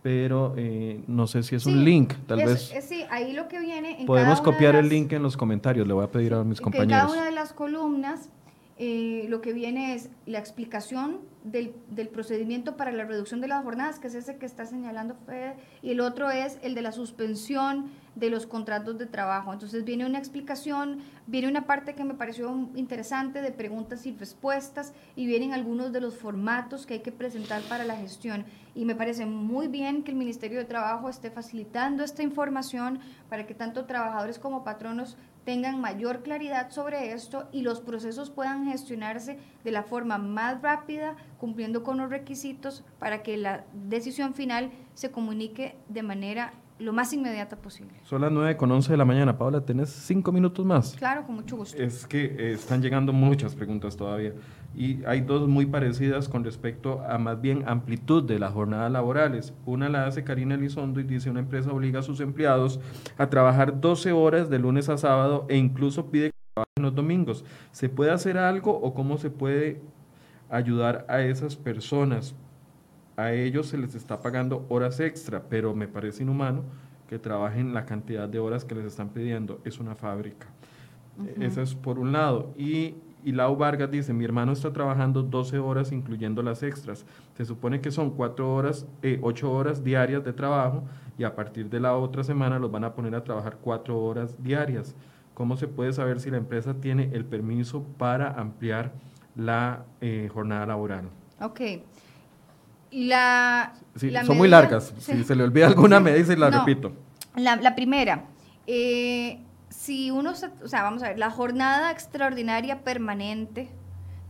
pero eh, no sé si es un link, tal vez. sí, ahí lo que viene. podemos copiar el link en los comentarios, le voy a pedir a mis compañeros. En cada una de las columnas eh, lo que viene es la explicación del, procedimiento para la reducción de las jornadas, que es ese que está señalando Fede, y el otro es el de la suspensión de los contratos de trabajo. Entonces viene una explicación, viene una parte que me pareció interesante de preguntas y respuestas, y vienen algunos de los formatos que hay que presentar para la gestión. Y me parece muy bien que el Ministerio de Trabajo esté facilitando esta información para que tanto trabajadores como patronos tengan mayor claridad sobre esto y los procesos puedan gestionarse de la forma más rápida, cumpliendo con los requisitos para que la decisión final se comunique de manera lo más inmediata posible. Son las 9 con 11 de la mañana. Paola, ¿tenés cinco minutos más? Claro, con mucho gusto. Es que eh, están llegando muchas preguntas todavía. Y hay dos muy parecidas con respecto a más bien amplitud de las jornadas laborales. Una la hace Karina Elizondo y dice una empresa obliga a sus empleados a trabajar 12 horas de lunes a sábado e incluso pide que trabajen los domingos. ¿Se puede hacer algo o cómo se puede ayudar a esas personas? A ellos se les está pagando horas extra, pero me parece inhumano que trabajen la cantidad de horas que les están pidiendo. Es una fábrica. Eso es por un lado. Y, y Lau Vargas dice, mi hermano está trabajando 12 horas incluyendo las extras. Se supone que son 4 horas, eh, 8 horas diarias de trabajo y a partir de la otra semana los van a poner a trabajar 4 horas diarias. ¿Cómo se puede saber si la empresa tiene el permiso para ampliar la eh, jornada laboral? Ok. La, son muy largas. Si se le olvida alguna, me dice y la repito. La, primera, eh, si uno, o sea, vamos a ver, la jornada extraordinaria permanente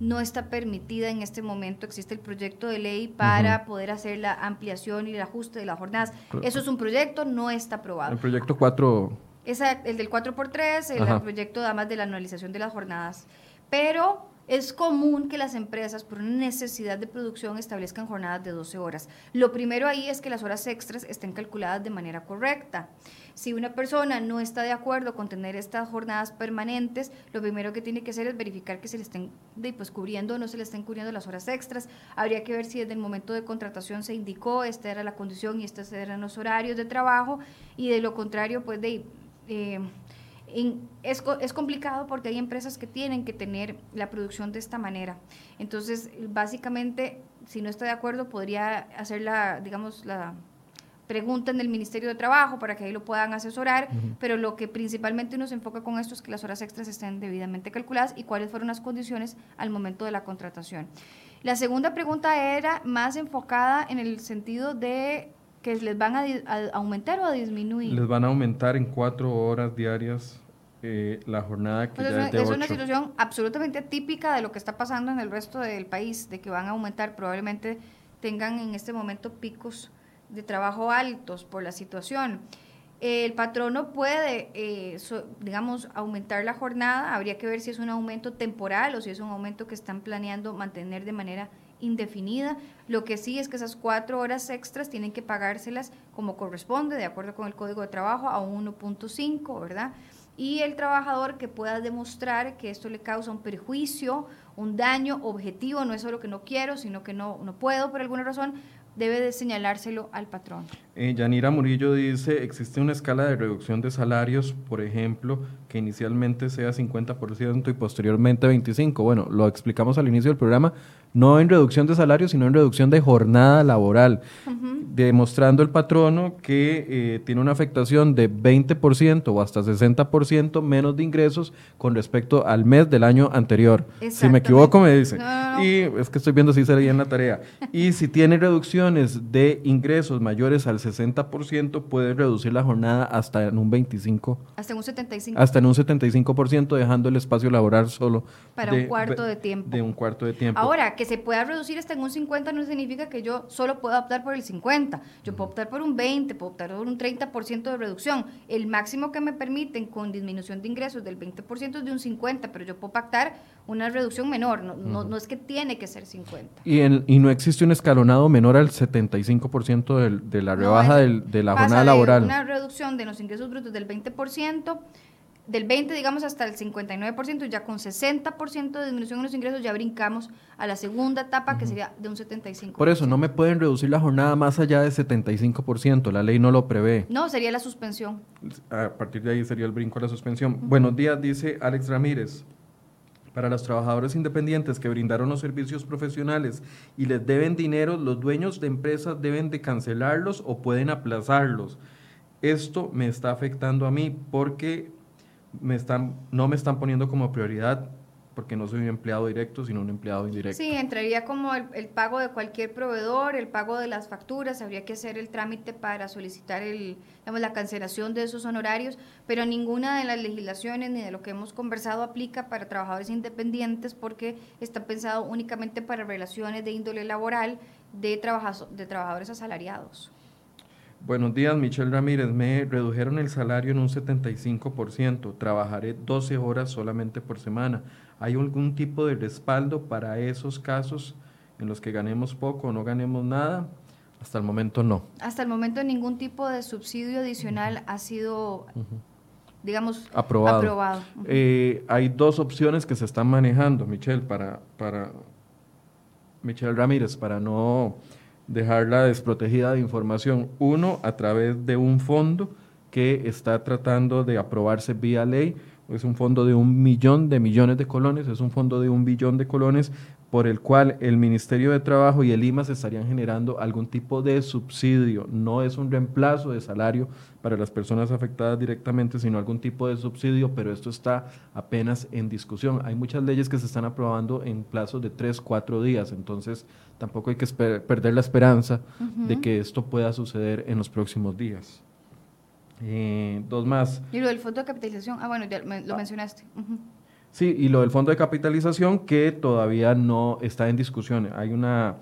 no está permitida en este momento. Existe el proyecto de ley para poder hacer la ampliación y el ajuste de las jornadas. Eso es un proyecto, no está aprobado. El proyecto 4 Esa, el del 4x3, el proyecto además de la anualización de las jornadas. Pero es común que las empresas, por una necesidad de producción, establezcan jornadas de 12 horas. Lo primero ahí es que las horas extras estén calculadas de manera correcta. Si una persona no está de acuerdo con tener estas jornadas permanentes, lo primero que tiene que hacer es verificar que se le estén pues, cubriendo o no se le estén cubriendo las horas extras. Habría que ver si desde el momento de contratación se indicó, esta era la condición y estos eran los horarios de trabajo, y de lo contrario, pues de... Eh, es, es, complicado porque hay empresas que tienen que tener la producción de esta manera. Entonces, básicamente, si no está de acuerdo, podría hacer la, digamos, la pregunta en el Ministerio de Trabajo para que ahí lo puedan asesorar, pero lo que principalmente nos enfoca con esto es que las horas extras estén debidamente calculadas y cuáles fueron las condiciones al momento de la contratación. La segunda pregunta era más enfocada en el sentido de que les van a, aumentar o a disminuir. Les van a aumentar en cuatro horas diarias eh, la jornada que ya es, es una situación absolutamente típica de lo que está pasando en el resto del país, de que van a aumentar, probablemente tengan en este momento picos de trabajo altos por la situación. el patrono puede, eh, digamos, aumentar la jornada, habría que ver si es un aumento temporal o si es un aumento que están planeando mantener de manera indefinida. Lo que sí es que esas cuatro horas extras tienen que pagárselas como corresponde, de acuerdo con el Código de Trabajo, a 1.5, ¿verdad? Y el trabajador que pueda demostrar que esto le causa un perjuicio, un daño objetivo, no es solo que no quiero, sino que no, no puedo por alguna razón, debe de señalárselo al patrón. Eh, Yanira Murillo dice, existe una escala de reducción de salarios, por ejemplo, que inicialmente sea 50% y posteriormente 25%. Bueno, lo explicamos al inicio del programa, no en reducción de salarios, sino en reducción de jornada laboral, demostrando el patrono que eh, tiene una afectación de 20% o hasta 60% menos de ingresos con respecto al mes del año anterior. Si me equivoco, me dice. Y es que estoy viendo si sería en la tarea. y si tiene reducciones de ingresos mayores al 60%, puede reducir la jornada hasta en un 25%. Hasta en un 75%. Hasta en un 75%, dejando el espacio laboral solo. Para un cuarto de tiempo. De un cuarto de tiempo. Ahora, que se pueda reducir hasta en un 50 no significa que yo solo pueda optar por el 50. Yo puedo optar por un 20, puedo optar por un 30% de reducción. El máximo que me permiten con disminución de ingresos del 20% es de un 50, pero yo puedo pactar una reducción menor. No, no, es que tiene que ser 50. Y, y no existe un escalonado menor al 75% de, de la rebaja de la jornada laboral. una reducción de los ingresos brutos del 20% del 20, digamos, hasta el 59%, ya con 60% de disminución en los ingresos, ya brincamos a la segunda etapa, que sería de un 75%. Por eso, no me pueden reducir la jornada más allá de 75%, la ley no lo prevé. No, sería la suspensión. A partir de ahí sería el brinco a la suspensión. Buenos días, dice Alex Ramírez. Para los trabajadores independientes que brindaron los servicios profesionales y les deben dinero, los dueños de empresas deben de cancelarlos o pueden aplazarlos. Esto me está afectando a mí porque me están, no me están poniendo como prioridad porque no soy un empleado directo, sino un empleado indirecto. Sí, entraría como el, pago de cualquier proveedor, el pago de las facturas, habría que hacer el trámite para solicitar el, digamos, la cancelación de esos honorarios, pero ninguna de las legislaciones ni de lo que hemos conversado aplica para trabajadores independientes porque está pensado únicamente para relaciones de índole laboral de, de trabajadores asalariados. Buenos días, Michelle Ramírez. Me redujeron el salario en un 75%. Trabajaré 12 horas solamente por semana. ¿Hay algún tipo de respaldo para esos casos en los que ganemos poco o no ganemos nada? Hasta el momento no. Hasta el momento ningún tipo de subsidio adicional ha sido, digamos, aprobado. Eh, hay dos opciones que se están manejando, Michelle, para, para Michelle Ramírez, para no dejarla desprotegida de información. Uno, a través de un fondo que está tratando de aprobarse vía ley. Es un fondo de un millón de millones de colones, es un fondo de un billón de colones por el cual el Ministerio de Trabajo y el IMAS estarían generando algún tipo de subsidio. No es un reemplazo de salario para las personas afectadas directamente, sino algún tipo de subsidio, pero esto está apenas en discusión. Hay muchas leyes que se están aprobando en plazos de tres, cuatro días, entonces tampoco hay que perder la esperanza de que esto pueda suceder en los próximos días. Eh, dos más. Y lo del fondo de capitalización, ah, bueno, ya lo ah. mencionaste. Sí, y lo del fondo de capitalización que todavía no está en discusión. Hay una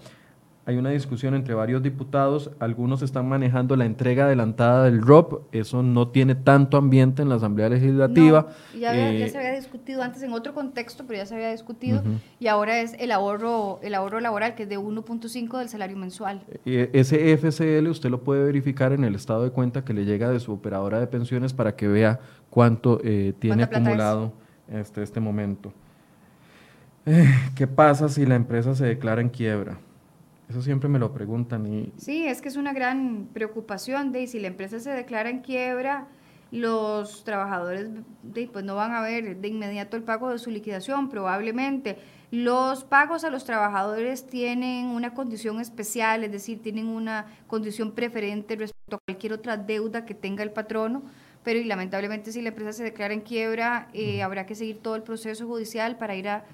hay una discusión entre varios diputados, algunos están manejando la entrega adelantada del ROP, eso no tiene tanto ambiente en la Asamblea Legislativa. ya, eh, se había discutido antes en otro contexto, pero ya se había discutido, y ahora es el ahorro, el ahorro laboral, que es de 1.5 del salario mensual. Eh, ese FCL usted lo puede verificar en el estado de cuenta que le llega de su operadora de pensiones para que vea cuánto eh, tiene acumulado este momento. ¿Qué pasa si la empresa se declara en quiebra? Eso siempre me lo preguntan. Y... Sí, es que es una gran preocupación de si la empresa se declara en quiebra, los trabajadores de, pues no van a ver de inmediato el pago de su liquidación, probablemente. Los pagos a los trabajadores tienen una condición especial, es decir, tienen una condición preferente respecto a cualquier otra deuda que tenga el patrono, pero y lamentablemente si la empresa se declara en quiebra, eh, habrá que seguir todo el proceso judicial para ir a,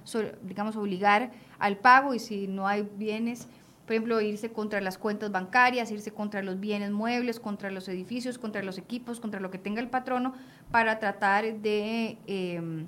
digamos, obligar al pago y si no hay bienes, por ejemplo, irse contra las cuentas bancarias, irse contra los bienes muebles, contra los edificios, contra los equipos, contra lo que tenga el patrono, para tratar de, em,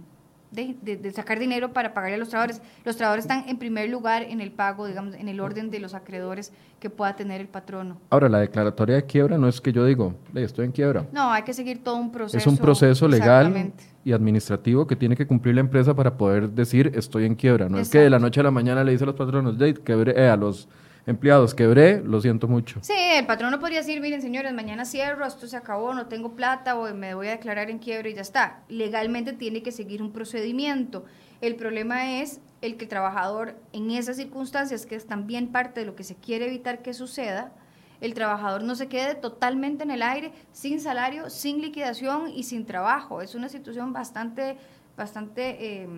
de, sacar dinero para pagarle a los trabajadores. Los trabajadores están en primer lugar en el pago, digamos, en el orden de los acreedores que pueda tener el patrono. Ahora, la declaratoria de quiebra no es que yo digo, estoy en quiebra. No, hay que seguir todo un proceso. Es un proceso legal y administrativo que tiene que cumplir la empresa para poder decir estoy en quiebra. No es que de la noche a la mañana le dice a los patronos, quebré, eh, a los empleados, quebré, lo siento mucho. Sí, el patrón no podría decir, miren señores, mañana cierro, esto se acabó, no tengo plata o me voy a declarar en quiebra y ya está. Legalmente tiene que seguir un procedimiento. El problema es el que el trabajador en esas circunstancias, que es también parte de lo que se quiere evitar que suceda, el trabajador no se quede totalmente en el aire, sin salario, sin liquidación y sin trabajo. Es una situación bastante, bastante eh,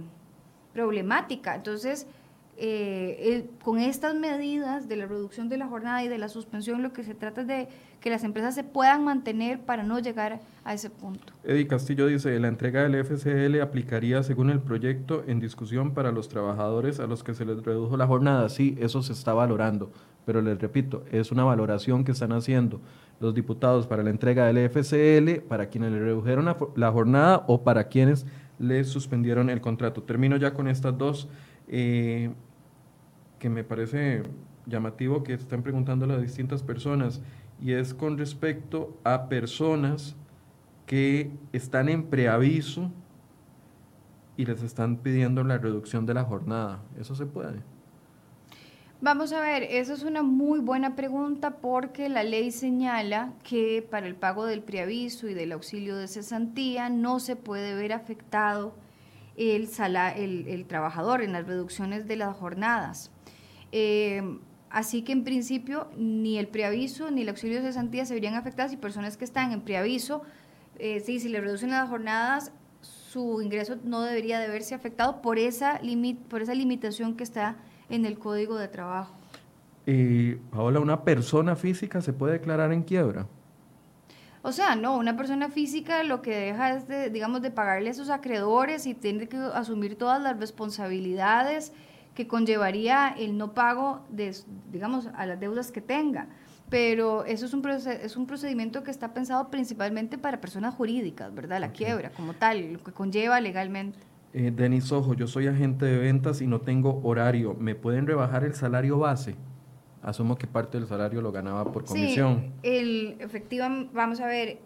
problemática. Entonces, eh, con estas medidas de la reducción de la jornada y de la suspensión, lo que se trata es de que las empresas se puedan mantener para no llegar a ese punto. Eddie Castillo dice, la entrega del FCL aplicaría según el proyecto en discusión para los trabajadores a los que se les redujo la jornada. Sí, eso se está valorando, pero les repito, es una valoración que están haciendo los diputados para la entrega del FCL, para quienes le redujeron la, jornada o para quienes les suspendieron el contrato. Termino ya con estas dos. Eh, que me parece llamativo que están preguntando a distintas personas y es con respecto a personas que están en preaviso y les están pidiendo la reducción de la jornada. ¿Eso se puede? Vamos a ver, esa es una muy buena pregunta porque la ley señala que para el pago del preaviso y del auxilio de cesantía no se puede ver afectado el, el, el trabajador en las reducciones de las jornadas. Eh, así que en principio ni el preaviso ni el auxilio de cesantía se verían afectadas y personas que están en preaviso, eh, sí, si le reducen las jornadas, su ingreso no debería de verse afectado por esa, por esa limitación que está en el código de trabajo. Y Paola, ¿una persona física se puede declarar en quiebra? O sea, no, una persona física lo que deja es, de, digamos, de pagarle a sus acreedores y tiene que asumir todas las responsabilidades que conllevaría el no pago de, digamos, a las deudas que tenga. Pero eso es un, es un procedimiento que está pensado principalmente para personas jurídicas, ¿verdad? La quiebra como tal, lo que conlleva legalmente. Eh, Denis Ojo, yo soy agente de ventas y no tengo horario. ¿Me pueden rebajar el salario base? Asumo que parte del salario lo ganaba por comisión. Sí, el, efectivamente, vamos a ver,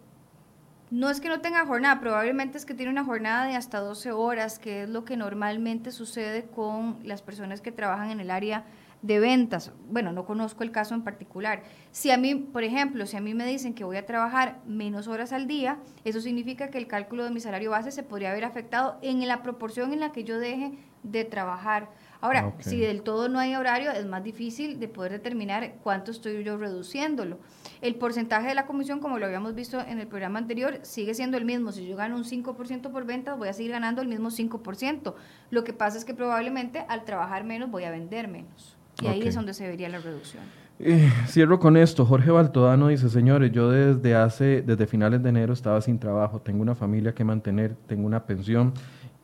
no es que no tenga jornada, probablemente es que tiene una jornada de hasta 12 horas, que es lo que normalmente sucede con las personas que trabajan en el área de ventas. Bueno, no conozco el caso en particular. Si a mí, por ejemplo, si a mí me dicen que voy a trabajar menos horas al día, eso significa que el cálculo de mi salario base se podría haber afectado en la proporción en la que yo deje de trabajar. Ahora, si del todo no hay horario, es más difícil de poder determinar cuánto estoy yo reduciéndolo. El porcentaje de la comisión, como lo habíamos visto en el programa anterior, sigue siendo el mismo. Si yo gano un 5% por ventas, voy a seguir ganando el mismo 5%. Lo que pasa es que probablemente al trabajar menos voy a vender menos. Y ahí es donde se vería la reducción. Eh, cierro con esto. Jorge Baltodano dice, señores, yo desde hace, desde finales de enero estaba sin trabajo, tengo una familia que mantener, tengo una pensión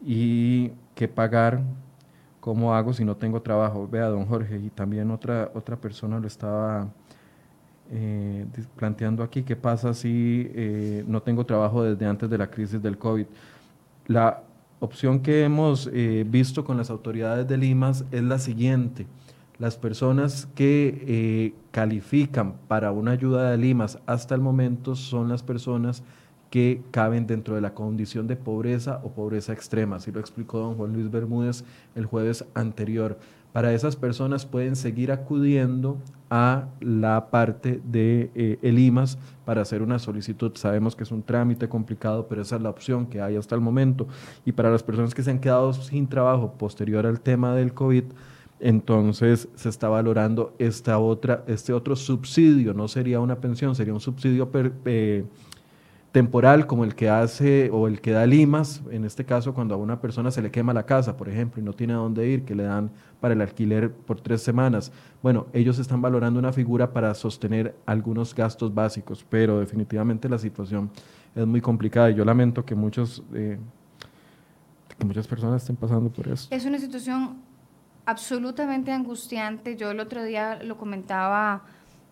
y que pagar ¿Cómo hago si no tengo trabajo? Vea, don Jorge, y también otra, otra persona lo estaba eh, planteando aquí, ¿qué pasa si eh, no tengo trabajo desde antes de la crisis del COVID? La opción que hemos eh, visto con las autoridades de Limas es la siguiente. las personas que califican para una ayuda de Limas hasta el momento son las personas que caben dentro de la condición de pobreza o pobreza extrema, así lo explicó don Juan Luis Bermúdez el jueves anterior. Para esas personas pueden seguir acudiendo a la parte de eh, el IMAS para hacer una solicitud. Sabemos que es un trámite complicado, pero esa es la opción que hay hasta el momento. Y para las personas que se han quedado sin trabajo posterior al tema del COVID, entonces se está valorando esta otra, este otro subsidio, no sería una pensión, sería un subsidio eh, temporal como el que hace o el que da Limas, en este caso cuando a una persona se le quema la casa, por ejemplo, y no tiene a dónde ir, que le dan para el alquiler por tres semanas. Bueno, ellos están valorando una figura para sostener algunos gastos básicos, pero definitivamente la situación es muy complicada y yo lamento que muchos... Eh, que muchas personas estén pasando por eso. Es una situación absolutamente angustiante. Yo el otro día lo comentaba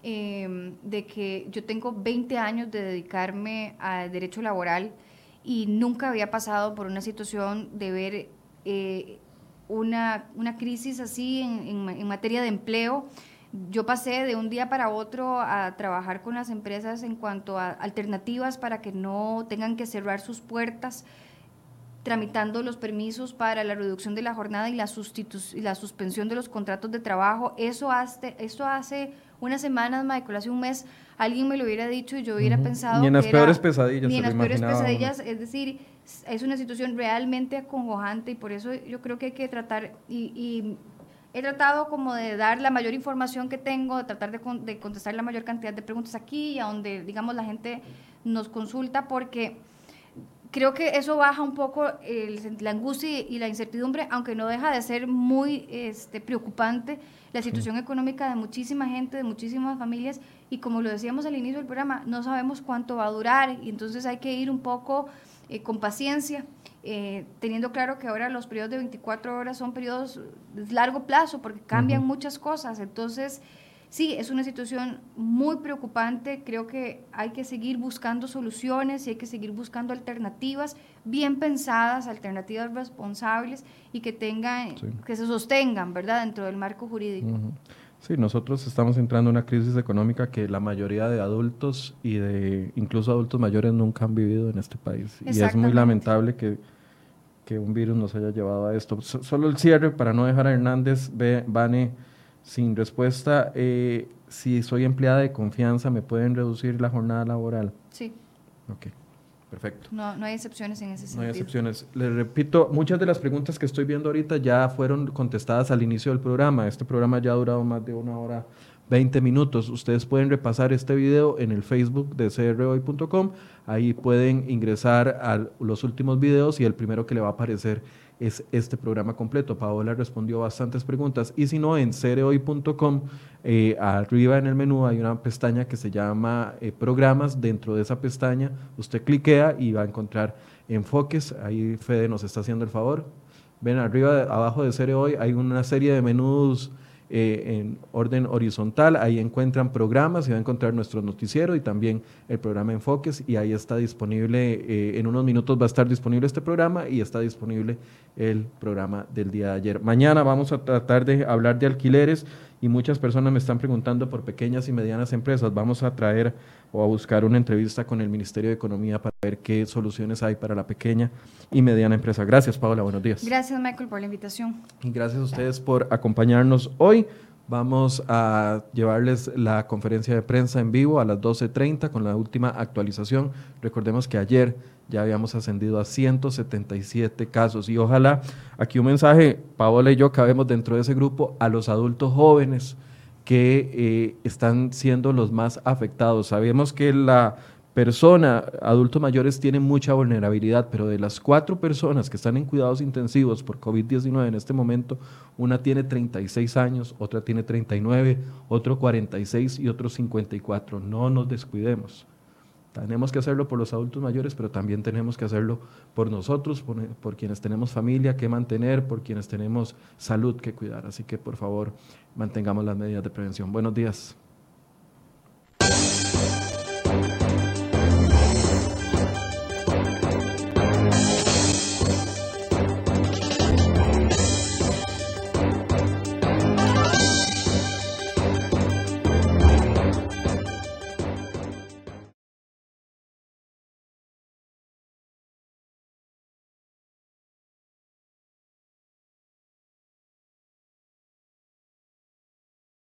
em, de que yo tengo 20 años de dedicarme al derecho laboral y nunca había pasado por una situación de ver eh, una, una, crisis así en, en, materia de empleo. Yo pasé de un día para otro a trabajar con las empresas en cuanto a alternativas para que no tengan que cerrar sus puertas tramitando los permisos para la reducción de la jornada y la, y la suspensión de los contratos de trabajo. Eso hace, esto hace unas semanas, Michael, hace un mes, alguien me lo hubiera dicho y yo hubiera pensado... Ni en las peores pesadillas. Ni en las peores pesadillas, es decir, es una situación realmente acongojante y por eso yo creo que hay que tratar y, he tratado como de dar la mayor información que tengo, de tratar de, de, contestar la mayor cantidad de preguntas aquí, a donde, digamos, la gente nos consulta, porque creo que eso baja un poco la angustia y la incertidumbre, aunque no deja de ser muy este, preocupante la situación económica de muchísima gente, de muchísimas familias, y como lo decíamos al inicio del programa, no sabemos cuánto va a durar, y entonces hay que ir un poco eh, con paciencia, eh, teniendo claro que ahora los periodos de 24 horas son periodos de largo plazo, porque cambian muchas cosas, entonces sí, es una situación muy preocupante. Creo que hay que seguir buscando soluciones y hay que seguir buscando alternativas bien pensadas, alternativas responsables y que tengan, que se sostengan, ¿verdad?, dentro del marco jurídico. Sí, nosotros estamos entrando en una crisis económica que la mayoría de adultos y de incluso adultos mayores nunca han vivido en este país. Y es muy lamentable que, que un virus nos haya llevado a esto. solo el cierre para no dejar a Hernández, Vane sin respuesta, eh, si soy empleada de confianza, ¿me pueden reducir la jornada laboral? Sí. Ok, perfecto. No, no hay excepciones en ese sentido. No hay excepciones. Les repito, muchas de las preguntas que estoy viendo ahorita ya fueron contestadas al inicio del programa. Este programa ya ha durado más de una hora 20 minutos. Ustedes pueden repasar este video en el Facebook de crhoy.com. Ahí pueden ingresar a los últimos videos y el primero que le va a aparecer es este programa completo. Paola respondió bastantes preguntas y si no, en cereoy.com, eh, arriba en el menú hay una pestaña que se llama eh, programas. Dentro de esa pestaña usted cliquea y va a encontrar enfoques. Ahí Fede nos está haciendo el favor. Ven arriba, abajo de Cereoy hay una serie de menús eh, en orden horizontal. Ahí encuentran programas y va a encontrar nuestro noticiero y también el programa Enfoques y ahí está disponible, en unos minutos va a estar disponible este programa y está disponible el programa del día de ayer. Mañana vamos a tratar de hablar de alquileres y muchas personas me están preguntando por pequeñas y medianas empresas. Vamos a traer o a buscar una entrevista con el Ministerio de Economía para ver qué soluciones hay para la pequeña y mediana empresa. Gracias, Paola. Buenos días. Gracias, Michael, por la invitación. Y gracias a ustedes por acompañarnos hoy. Vamos a llevarles la conferencia de prensa en vivo a las 12.30 con la última actualización. Recordemos que ayer ya habíamos ascendido a 177 casos y ojalá aquí un mensaje, Paola y yo cabemos dentro de ese grupo a los adultos jóvenes que eh, están siendo los más afectados. Sabemos que la persona, adultos mayores, tienen mucha vulnerabilidad, pero de las cuatro personas que están en cuidados intensivos por COVID-19 en este momento, una tiene 36 años, otra tiene 39, otro 46 y otro 54. No nos descuidemos. Tenemos que hacerlo por los adultos mayores, pero también tenemos que hacerlo por nosotros, por, quienes tenemos familia que mantener, por quienes tenemos salud que cuidar. Así que por favor, mantengamos las medidas de prevención. Buenos días.